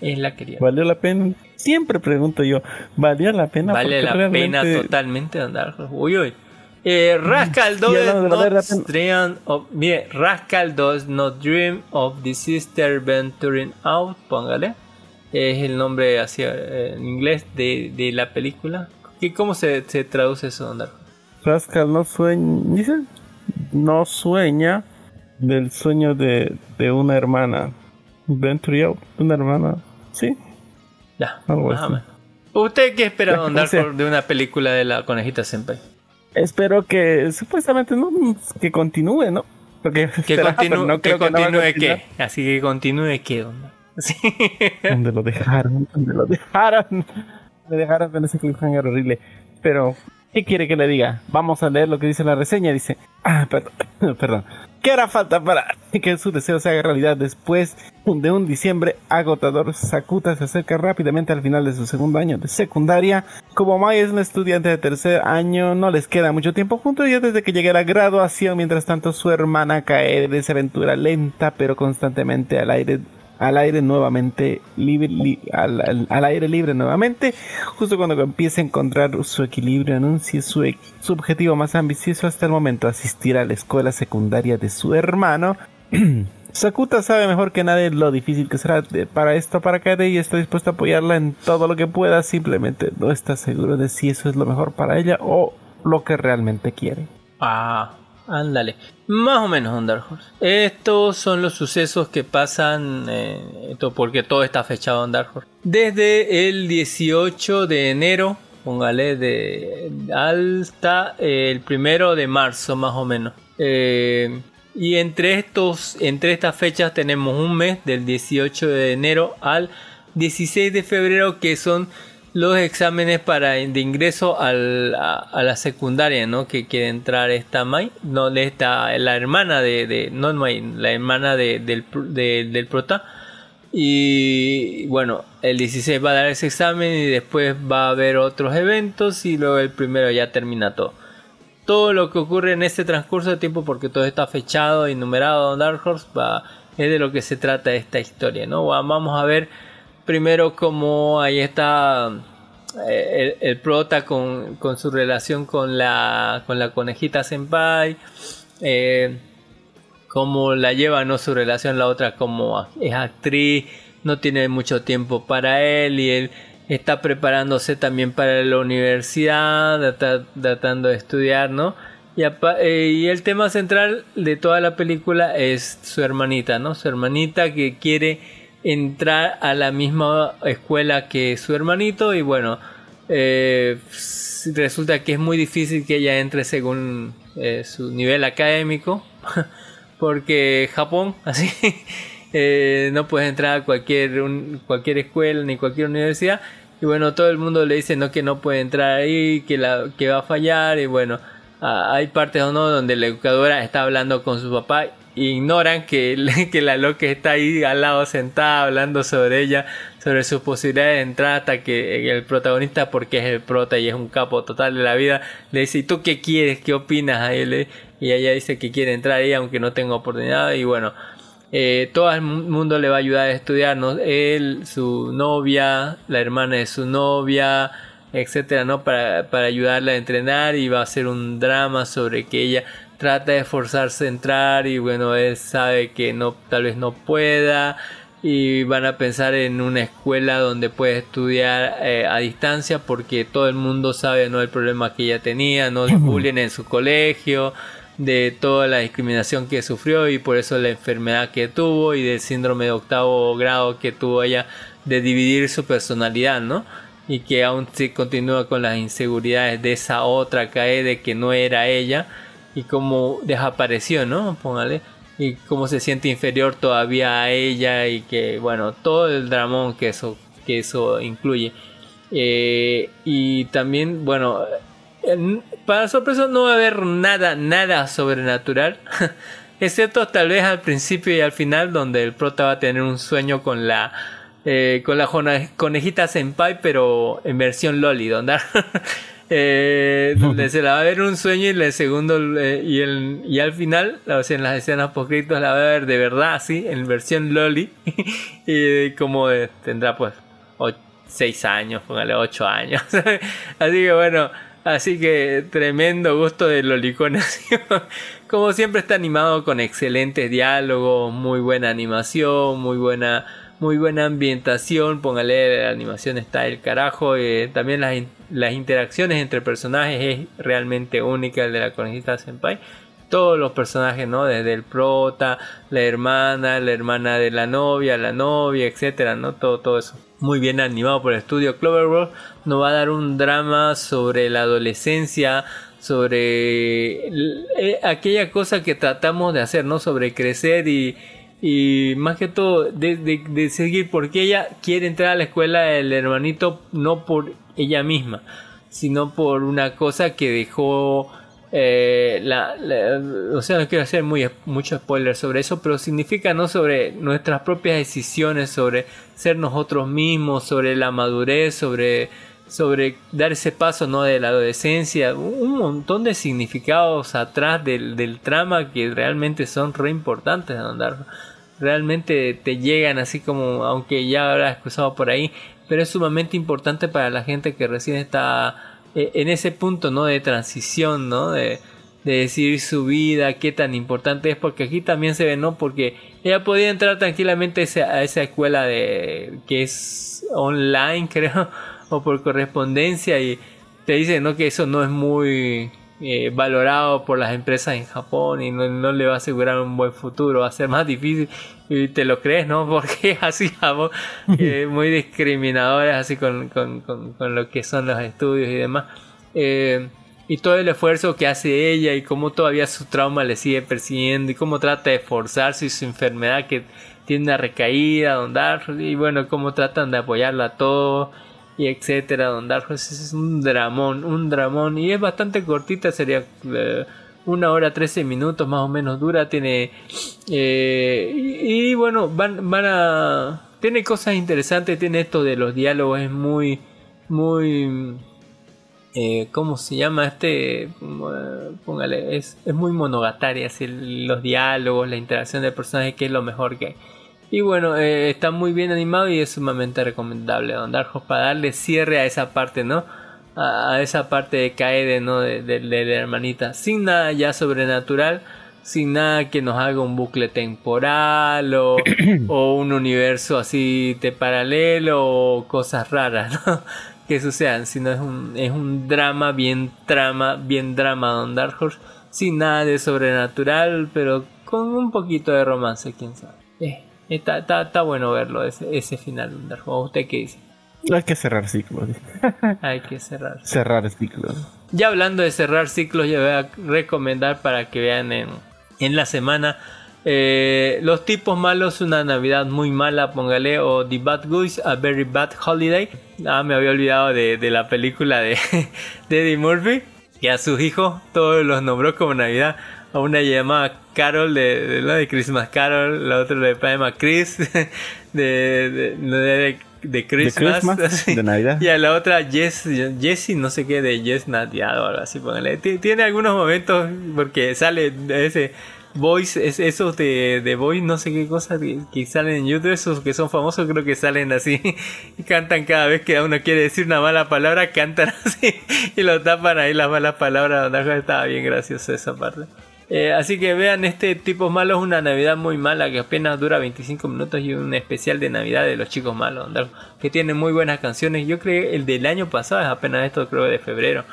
D: Es la quería.
E: ¿Valió la pena? Siempre pregunto yo, ¿valió la pena?
D: Vale la pena totalmente, Don Dark Horse. Uy, uy. Eh, [laughs] Rascal does not dream of, mire, Rascal does not dream of the sister venturing out, póngale. Es el nombre así eh, en inglés de, de la película. ¿Y cómo se, se traduce eso, Andar?
E: Rascal no sueña, dice, no sueña del sueño de, de una hermana. Venture out, una hermana, ¿sí?
D: Ya, algo así. ¿Usted qué espera, Don de una película de la conejita Senpai?
E: Espero que supuestamente no que continúe, ¿no?
D: Porque [laughs] que, continúe, no que continúe qué, así que continúe qué,
E: ¿dónde? [laughs] ¿Dónde lo dejaron? ¿Dónde lo dejaron? Me dejaron con ese cliffhanger horrible. Pero, ¿qué quiere que le diga? Vamos a leer lo que dice la reseña. Dice, ah, perdón, [laughs] perdón. ¿Qué hará falta para [laughs] que su deseo se haga realidad después de un diciembre agotador? Sakuta se acerca rápidamente al final de su segundo año de secundaria. Como Mai es un estudiante de tercer año, no les queda mucho tiempo juntos y desde que llegue la graduación. Mientras tanto, su hermana cae de esa aventura lenta pero constantemente al aire al aire nuevamente, libre, al, aire libre nuevamente, justo cuando empieza a encontrar su equilibrio, anuncia su, su objetivo más ambicioso hasta el momento, asistir a la escuela secundaria de su hermano. [clears throat] Sakuta sabe mejor que nadie lo difícil que será para esto para Kate y está dispuesto a apoyarla en todo lo que pueda, simplemente no está seguro de si eso es lo mejor para ella o lo que realmente quiere.
D: Ah, Ándale, más o menos Don Dark Horse. Estos son los sucesos que pasan, eh, esto porque todo está fechado en Dark Horse. Desde el 18 de enero, póngale, de, hasta el primero de marzo más o menos. Eh, y entre, estos, entre estas fechas tenemos un mes, del 18 de enero al 16 de febrero, que son los exámenes para de ingreso a, la secundaria, ¿no? Que quiere entrar esta Mai, no, está la hermana de, no Mai, la hermana de, del, del prota. Y bueno, el 16 va a dar ese examen y después va a haber otros eventos y luego el primero ya termina todo. Todo lo que ocurre en este transcurso de tiempo, porque todo está fechado y numerado en Dark va, es de lo que se trata esta historia, ¿no? Vamos a ver primero como ahí está eh, el, prota con, su relación con la, con la conejita senpai. Eh, cómo la lleva no su relación la otra como es actriz no tiene mucho tiempo para él y él está preparándose también para la universidad tratando de estudiar no y, eh, y, el tema central de toda la película es su hermanita no su hermanita que quiere entrar a la misma escuela que su hermanito y bueno, eh, resulta que es muy difícil que ella entre según eh, su nivel académico [laughs] porque Japón [laughs] así eh, no puede entrar a cualquier, cualquier escuela ni cualquier universidad. Y bueno todo el mundo le dice no que no puede entrar ahí que, la, que va a fallar y bueno hay partes o no donde la educadora está hablando con su papá ignoran [laughs] que, la loca está ahí al lado sentada hablando sobre ella, sobre sus posibilidades de entrar hasta que el protagonista, porque es el prota y es un capo total de la vida, le dice, ¿y tú qué quieres? ¿Qué opinas? A él? Y ella dice que quiere entrar ahí aunque no tenga oportunidad y bueno, eh, todo el mu- mundo le va a ayudar a estudiar, ¿no? Él, su novia, la hermana de su novia, etcétera, ¿no? Para, para ayudarla a entrenar y va a ser un drama sobre que ella trata de esforzarse a entrar y bueno, él sabe que no, tal vez no pueda y van a pensar en una escuela donde puede estudiar eh, a distancia porque todo el mundo sabe no el problema que ella tenía, no el [clears throat] bullying en su colegio, de toda la discriminación que sufrió y por eso la enfermedad que tuvo y del síndrome de octavo grado que tuvo ella de dividir su personalidad, ¿no? Y que aún se continúa con las inseguridades de esa otra cae de que no era ella y cómo desapareció, ¿no? Póngale. Y cómo se siente inferior todavía a ella y que, bueno, todo el dramón que eso, que eso incluye. Eh, y también, bueno, en- para sorpresa no va a haber nada, nada sobrenatural. [laughs] Excepto tal vez al principio y al final donde el prota va a tener un sueño con la eh, con la conejita senpai pero en versión loli donde [laughs] [laughs] eh, [laughs] donde se la va a ver un sueño y el segundo eh, y, el, y al final o sea, en las escenas poscritos la va a ver de verdad así en versión loli [laughs] y como tendrá pues 6 años póngale 8 años [laughs] así que bueno Así que tremendo gusto de Lolicón. Como siempre está animado con excelentes diálogos, muy buena animación, muy buena, muy buena ambientación. Póngale, la animación está el carajo. eh, también las, las interacciones entre personajes es realmente única el de la conejita Senpai. Todos los personajes, ¿no? Desde el prota, la hermana, la hermana de la novia, la novia, etcétera, ¿no? Todo, todo eso. Muy bien animado por el estudio Cloverworld. Nos va a dar un drama sobre la adolescencia, sobre eh, aquella cosa que tratamos de hacer, ¿no? Sobre crecer y, y más que todo de, de- seguir, porque ella quiere entrar a la escuela del hermanito no por ella misma, sino por una cosa que dejó eh, la, la- o sea, no quiero hacer muy, mucho spoiler sobre eso, pero significa no sobre nuestras propias decisiones, sobre ser nosotros mismos, sobre la madurez, sobre, sobre dar ese paso no de la adolescencia, un montón de significados atrás del, del trama que realmente son re importantes de andar. Realmente te llegan así como, aunque ya habrás escuchado por ahí, pero es sumamente importante para la gente que recién está eh, en ese punto no de transición no de, de decidir su vida qué tan importante es porque aquí también se ve no porque ella podía entrar tranquilamente a esa escuela de que es online [laughs] creo o por correspondencia y te dicen no que eso no es muy eh, valorado por las empresas en Japón y no, no le va a asegurar un buen futuro va a ser más difícil y te lo crees no [laughs] porque es así Japón eh, [laughs] muy discriminadores así con, con, con, con lo que son los estudios y demás. Eh, y todo el esfuerzo que hace ella y cómo todavía su trauma le sigue persiguiendo y cómo trata de esforzarse y su enfermedad que tiene una recaída Don Dark y bueno cómo tratan de apoyarla a todo y etcétera Don Dark es un dramón un dramón y es bastante cortita sería eh, una hora 13 minutos más o menos dura tiene eh, y, bueno van, van a tiene cosas interesantes tiene esto de los diálogos es muy muy eh, ¿cómo se llama este? Póngale, es, es muy monogataria así, los diálogos, la interacción de personajes, que es lo mejor que hay. Y bueno, eh, está muy bien animado y es sumamente recomendable Don Dark Horse para darle cierre a esa parte, ¿no? A, a esa parte de Kaede, ¿no? De, de- de la hermanita. Sin nada ya sobrenatural, sin nada que nos haga un bucle temporal o, [clears throat] o un universo así de paralelo o cosas raras, ¿no? [laughs] que sucedan, sino es un, es un drama bien trama, bien drama Don Dark Horse, sin nada de sobrenatural, pero con un poquito de romance, quién sabe. Eh, está, está, está bueno verlo, ese, ese final Dark Horse. ¿Usted qué dice?
E: Hay que cerrar ciclos. [laughs]
D: Hay que cerrar.
E: Cerrar ciclos.
D: Ya hablando de cerrar ciclos, yo voy a recomendar para que vean en, en la semana eh, Los tipos malos, una Navidad muy mala, póngale, o The Bad Guys, A Very Bad Holiday. Ah, me había olvidado de, de la película de, [laughs] de Eddie Murphy, que a sus hijos todos los nombró como Navidad. A una llamada Carol de, de, la de Christmas Carol, la otra le llama Chris [laughs] de, de, de, de Christmas,
E: Christmas, [laughs] de Navidad.
D: y a la otra Jess, Jessie, no sé qué, de Jess Nadia o algo así, póngale. Ti- Tiene algunos momentos porque sale ese voice, es esos de, de voice, no sé qué cosas que, que salen en YouTube, esos que son famosos, creo que salen así [laughs] y cantan cada vez que uno quiere decir una mala palabra, cantan así y lo tapan ahí las malas palabras. Estaba bien gracioso esa parte. Eh, así que vean, este tipo malo es una Navidad muy mala que apenas dura 25 minutos y un especial de Navidad de los chicos malos, que tiene muy buenas canciones. Yo creo que el del año pasado es apenas esto, creo de febrero.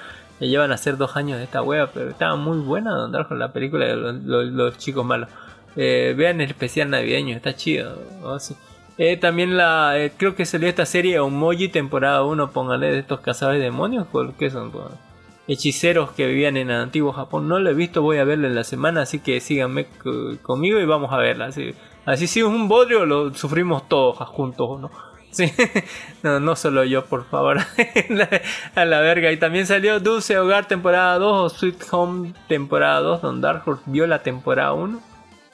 D: Ya llevan a ser dos años de esta wea, pero estaba muy buena Don con la película de los, chicos malos. Eh, vean el especial navideño, está chido. Eh, también la eh, creo que salió esta serie Omoji temporada 1, póngale de estos cazadores de demonios, ¿por qué son? Pues, hechiceros que vivían en el antiguo Japón. No lo he visto, voy a verla en la semana, así que síganme co- conmigo y vamos a verla. Así, así si es un bodrio, lo sufrimos todos juntos, ¿no? [laughs] No, no solo yo, por favor. [laughs] a la verga. Y también salió Dulce Hogar temporada 2 o Sweet Home temporada 2, donde Dark Horse vio la temporada 1.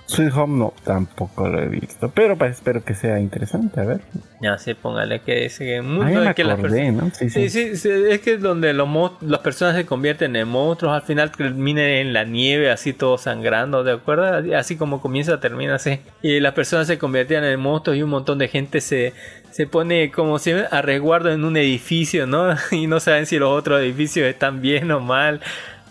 E: Sweet Home no, tampoco lo he visto. Pero pues, espero que sea interesante, a ver.
D: Ya sé, póngale que ese que
E: Ah,
D: mundo
E: ya me
D: en que las personas-
E: ¿no? Sí,
D: Sí,
E: sí.
D: sí, sí, es que es donde los las personas se convierten en monstruos, al final terminan en la nieve, así todo sangrando, ¿de acuerdo? Así como comienza, termina así. Y las personas se convertían en monstruos y un montón de gente se, se pone como si a resguardo en un edificio, ¿no? [laughs] Y no saben si los otros edificios están bien o mal.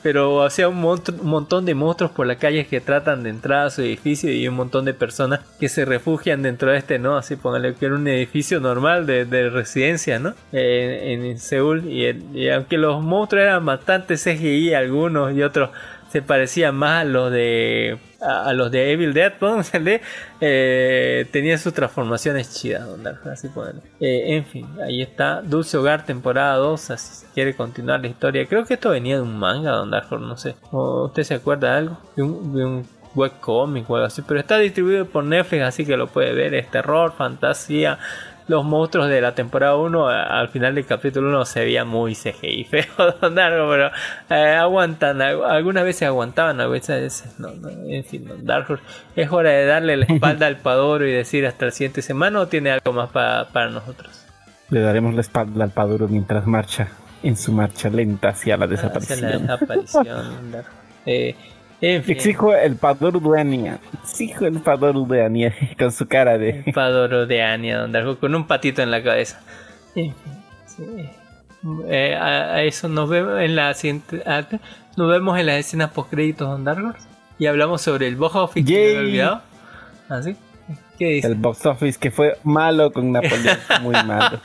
D: Pero sea, un, un montón de monstruos por las calles que tratan de entrar a su edificio y un montón de personas que se refugian dentro de este, ¿no? Así póngale que era un edificio normal de, de residencia, ¿no? Eh, en Seúl. Y, y aunque los monstruos eran bastante CGI, algunos y otros se parecían más a los de a, los de Evil Dead, ¿no? [laughs] eh, tenían sus transformaciones chidas, don Dark, así. Eh, en fin, ahí está Dulce Hogar temporada 2, así si quiere continuar la historia. Creo que esto venía de un manga, don Dark, no sé. ¿O ¿Usted se acuerda de algo? De un, de un webcomic o algo así, pero está distribuido por Netflix, así que lo puede ver. Es terror, fantasía. Los monstruos de la temporada 1 a- al final del capítulo 1 se veía muy CGI [laughs] feo, don Darko, pero eh, aguantan, al- algunas veces aguantaban, a veces no, no, en fin, don es hora de darle la espalda al Padoro y decir hasta la siguiente semana o tiene algo más pa- para nosotros.
E: Le daremos la espalda al Paduro mientras marcha en su marcha lenta hacia la
D: Hacia
E: desaparición.
D: la desaparición. [laughs] Eh, en fin.
E: Exijo el Paduro de Ania. Exijo el Paduro de Ania [laughs] con su cara de.
D: Padoro de Anya, don Darko, con un patito en la cabeza. En fin, sí. Eh, a, a eso nos vemos en la siguiente. a- nos vemos en las escenas post créditos, don Darko. Y hablamos sobre el box office que me había
E: Yay.
D: olvidado. ¿Ah, sí? ¿Qué dice?
E: El box office que fue malo con Napoleón. [laughs] Muy malo.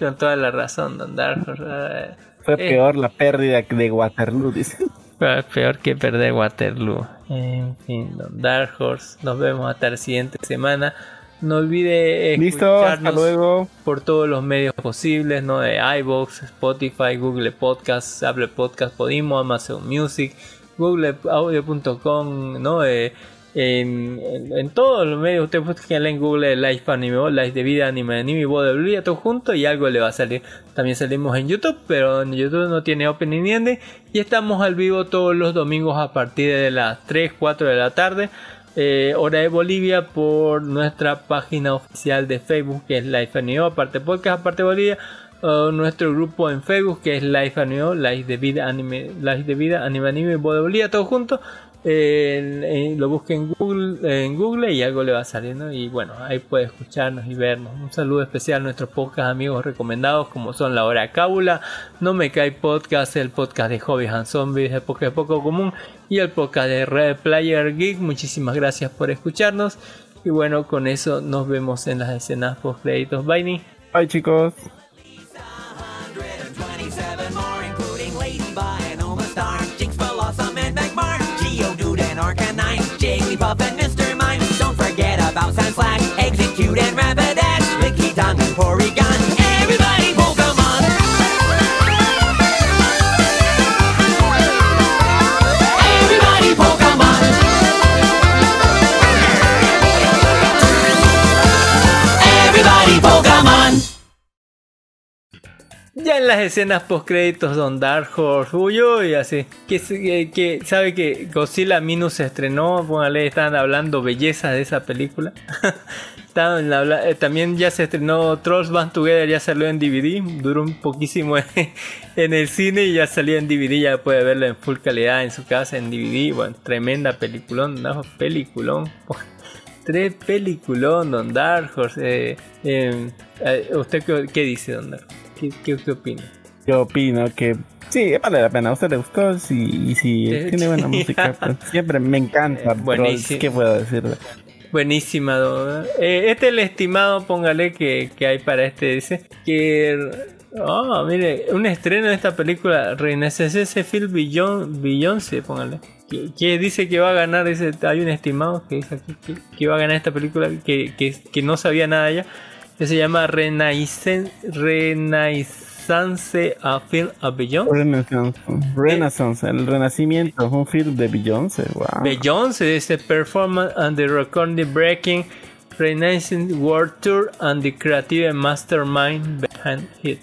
D: Con toda la razón, don Darko.
E: Fue
D: Eh.
E: peor la pérdida de Waterloo, dice.
D: Peor que perder Waterloo. En fin, Dark Horse. Nos vemos hasta la siguiente semana. No olvide
E: Listo,
D: escucharnos
E: luego.
D: por todos los medios posibles, ¿no? De iVoox, Spotify, Google Podcasts, Apple Podcasts, Podimo, Amazon Music, googleaudio.com, ¿no? Eh, en, en, en todos los medios, usted busca en Google Live Anime, o Live de Vida, Anime, Anime y Biblia, todo junto y algo le va a salir. También salimos en YouTube, pero en YouTube no tiene opening ni ending. Y estamos al vivo todos los domingos a partir de las 3, 4 de la tarde. eh, hora de Bolivia por nuestra página oficial de Facebook que es Life Anime, aparte podcast, aparte Bolivia, uh, nuestro grupo en Facebook que es Life Anime, Life de Vida, Anime, Life de Vida, Anime Anime, Bolivia, todo junto. Lo busque en Google, en Google y algo le va saliendo y bueno, ahí puede escucharnos y vernos. Un saludo especial a nuestros podcast amigos recomendados como son La Hora Cábula, No Me Cae Podcast, el podcast de Hobbies and Zombies, el podcast de Poco Común y el podcast de Red Player Geek. Muchísimas gracias por escucharnos y bueno, con eso nos vemos en las escenas post créditos. Bye.
E: Bye chicos.
F: Bounce and slash, execute and rapidash, Licky tongue, porygon.
D: Ya en las escenas post créditos Don Dark Horse, uy, uy, así, que, que, sabe que Godzilla Minus se estrenó, póngale, estaban hablando belleza de esa película. [laughs] Eh, también ya se estrenó Trolls Band Together, ya salió en DVD, duró un poquísimo en, [laughs] en el cine y ya salió en DVD, ya puede verlo en full calidad en su casa en DVD. Bueno, tremenda peliculón, no, peliculón. [laughs] Tres peliculón, Don Dark Horse. eh, eh, eh, ¿Usted qué, qué dice, Don Dark? ¿Qué, qué, qué opina?
E: Yo opino que sí, vale la pena. ¿A usted le gustó? Sí, y si
D: Sí,
E: tiene buena música, pues siempre me encanta.
D: Eh, [laughs] buenísimo.
E: ¿Qué puedo decirle?
D: Buenísima, don- eh, este es el estimado, póngale, que, que hay para este. Dice que. Oh, mire, un estreno de esta película, Renaissance Beyond, Beyoncé, póngale. Que, que dice que va a ganar, dice, hay un estimado que dice aquí que, que va a ganar esta película, que, que, que no sabía nada ya, que se llama Renaissance, Renaissance a Film a Beyond.
E: Renaissance, Renaissance, el renacimiento, un film de Beyoncé, wow.
D: Beyoncé dice Performance and the Recording Breaking Renaissance World Tour and the Creative Mastermind Behind It.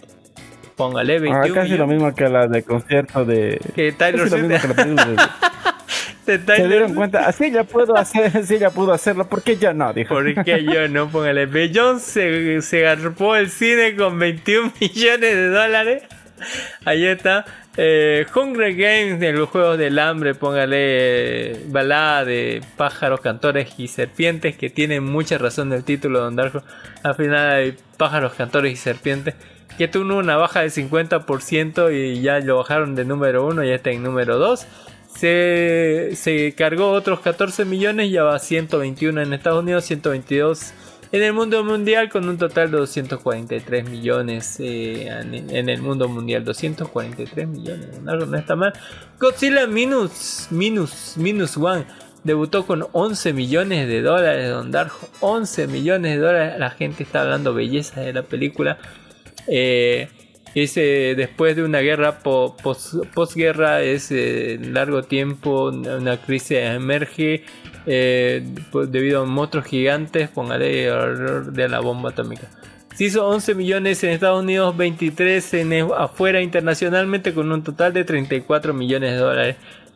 D: Póngale
E: Ah,
D: 21
E: casi lo
D: millones.
E: mismo que la de concierto de...
D: Que
E: Casi lo la
D: Swift.
E: De...
D: de
E: Se dieron cuenta, así ya puedo hacer, así ya pudo hacerlo, ¿por qué yo no? Dijo.
D: ¿Por qué yo no? Póngale. Beyoncé se garpó el cine con 21 [laughs] millones de dólares. Ahí está. Eh, Hunger Games de los Juegos del Hambre, póngale eh, balada de pájaros, cantores y serpientes, que tiene mucha razón del título de Don Darko. Al final hay pájaros, cantores y serpientes, que tuvo una baja del 50% y ya lo bajaron de número 1, ya está en número 2. Se, cargó otros 14 millones, ya va a 121 en Estados Unidos, 122 en el mundo mundial con un total de 243 millones eh, en, el mundo mundial. 243 millones, algo no está mal. Godzilla Minus, Minus, Minus One debutó con 11 millones de dólares, Don Darjo. 11 millones de dólares. La gente está hablando belleza de la película. Eh, es después de una guerra po- pos- posguerra, es eh, largo tiempo, una crisis emerge eh, debido a monstruos gigantes, póngale alrededor de la bomba atómica. Se hizo 11 millones en Estados Unidos, 23 en afuera internacionalmente con un total de 34 millones de dólares.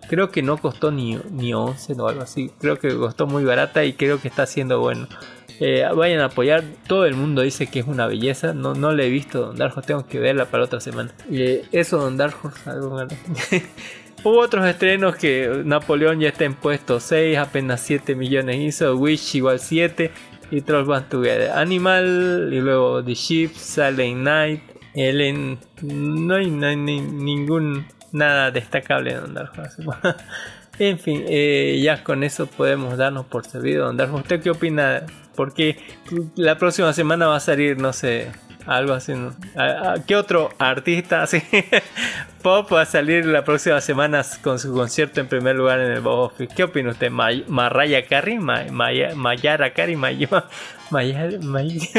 D: Creo que no costó ni, ni 11 o algo así. Creo que costó muy barata y creo que está siendo bueno. Eh, vayan a apoyar. Todo el mundo dice que es una belleza. No, no le he visto Don Darjo. Tengo que verla para otra semana. Eh, eso, Don Darjo. algo malo. [laughs] Hubo otros estrenos que Napoleón ya está en puesto 6. Apenas 7 millones hizo. Wish igual 7. Y Trolls Band Together. Animal. Y luego The Ship. Silent Night. Ellen. No hay, no hay ni- ningún. Nada destacable en Don Darjo. así. [laughs] En fin, eh, ya con eso podemos darnos por servido. Don Darjo. ¿Usted qué opina? Porque la próxima semana va a salir, no sé, algo así. ¿no? ¿A- a- ¿Qué otro artista [laughs] así? Pop va a salir la próxima semana con su concierto en primer lugar en el box office. ¿Qué opina usted? May- ¿Mariah Carey? May- Maya- ¿Mayara Carey? May- [laughs] May- [laughs]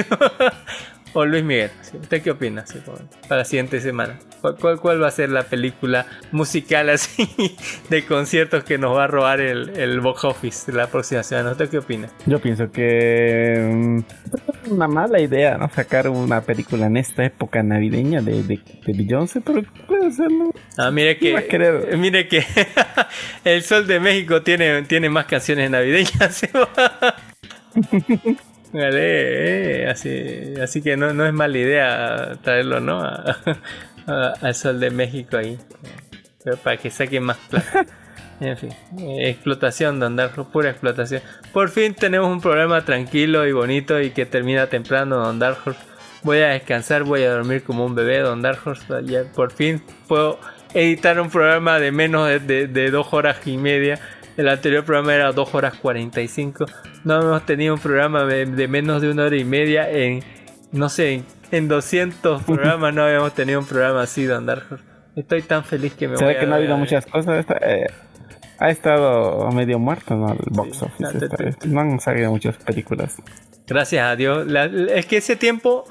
D: ¿O Luis Miguel? ¿Usted qué opina sí, para la siguiente semana? ¿Cuál, cuál, cuál va a ser la película musical así [laughs] de conciertos que nos va a robar el, el box office la próxima semana? ¿Usted qué opina?
E: Yo pienso que mm, es una mala idea, ¿no? Sacar una película en esta época navideña de, de, de Beyoncé, pero puede hacerlo.
D: Ah, mire
E: ¿Quién va a
D: que,
E: querer? [laughs]
D: mire que [laughs] el Sol de México tiene, tiene más canciones navideñas. Vale, eh, así, así que no, no es mala idea traerlo, ¿no? A- [laughs] a- al Sol de México ahí. Pero para que saquen más plata. [laughs] En fin, eh, explotación de andar, pura explotación. Por fin tenemos un programa tranquilo y bonito y que termina temprano, Don Dark Horse. Voy a descansar, voy a dormir como un bebé, Don Dark Horse. Ya por fin puedo editar un programa de menos de, de- de dos horas y media. El anterior programa era dos horas 45. No hemos tenido un programa de, de menos de una hora y media en, no sé, en, en 200 [laughs] programas no habíamos tenido un programa así, Don Dark. Estoy tan feliz que me
E: Se
D: voy
E: que no ha habido muchas cosas. Esta, eh, ha estado medio muerto, ¿no? El box
D: Sí,
E: office.
D: no, te- te-.
E: No han salido muchas películas.
D: Gracias a Dios. La- es que ese tiempo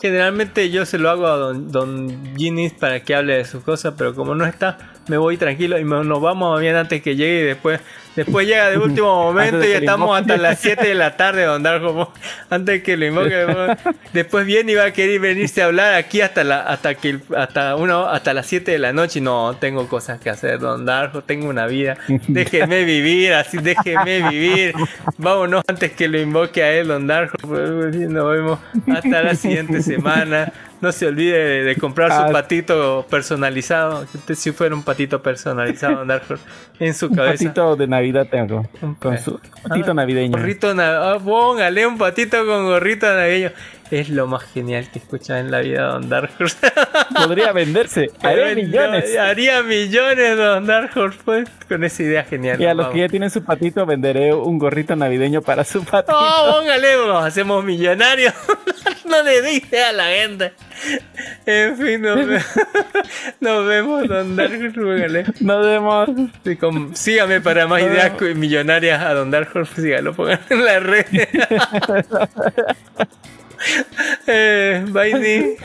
D: generalmente yo se lo hago a don, don Ginis para que hable de sus cosas, pero como no está, me voy tranquilo y me- nos vamos bien antes que llegue y después después llega de último [laughs] momento y estamos hasta las 7 de la tarde don Darjo antes que lo invoque después viene y va a querer venirse a hablar aquí hasta la hasta que hasta uno hasta las 7 de la noche. No tengo cosas que hacer don Darjo tengo una vida. Déjenme [laughs] vivir así déjenme vivir. Vámonos antes que lo invoque a él don Darjo. Pues, nos vemos hasta la siguiente semana [laughs] no se olvide de, de comprar su
E: Ah.
D: patito personalizado si fuera un patito personalizado Darjo en su
E: Un
D: cabeza
E: patito de Navidad tengo.
D: Un
E: Con su patito
D: Ah,
E: navideño.
D: Gorrito na- ah, póngale un patito con gorrito navideño. Es lo más genial que escucha en la vida Don Dark Horse. [laughs]
E: Podría venderse. [laughs] Haré millones.
D: Haría millones Don Dark Horse, pues, con esa idea genial.
E: Y a los
D: Vamos.
E: que ya tienen su patito venderé un gorrito navideño para su patito.
D: Oh, póngale, nos hacemos millonarios. [laughs] no le dice a la gente. En fin, nos, ve- nos vemos, Don Dark Horse, póngale.
E: Nos vemos.
D: Sí, sígame para más ideas millonarias a Don Dark Horse, sígalo, pongan en la red. [laughs] eh, bye, Di.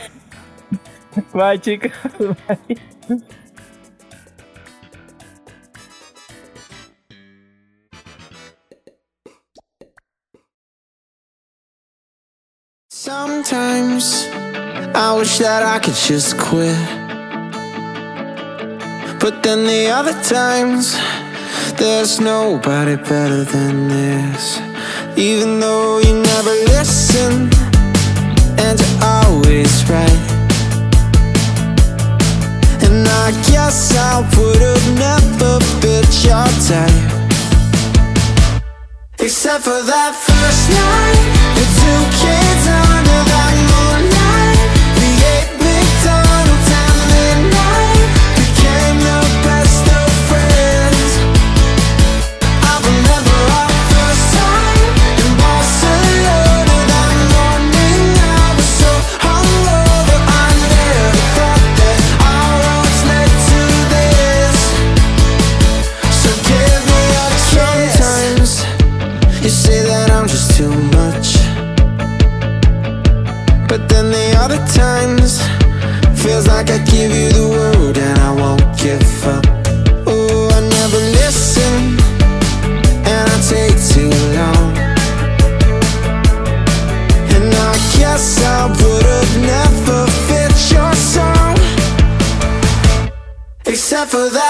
E: Bye. Bye. [laughs]
G: Sometimes I wish that I could just quit. But then the other times, there's nobody better than this. Even though you never listen, and you're always right. And I guess I would have never fit your type. Except for that first night The two kids for that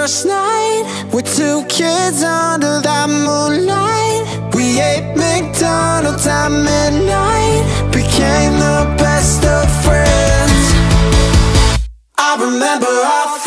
G: first night with two kids under that moonlight. We ate McDonald's at midnight. Became the best of friends. I remember our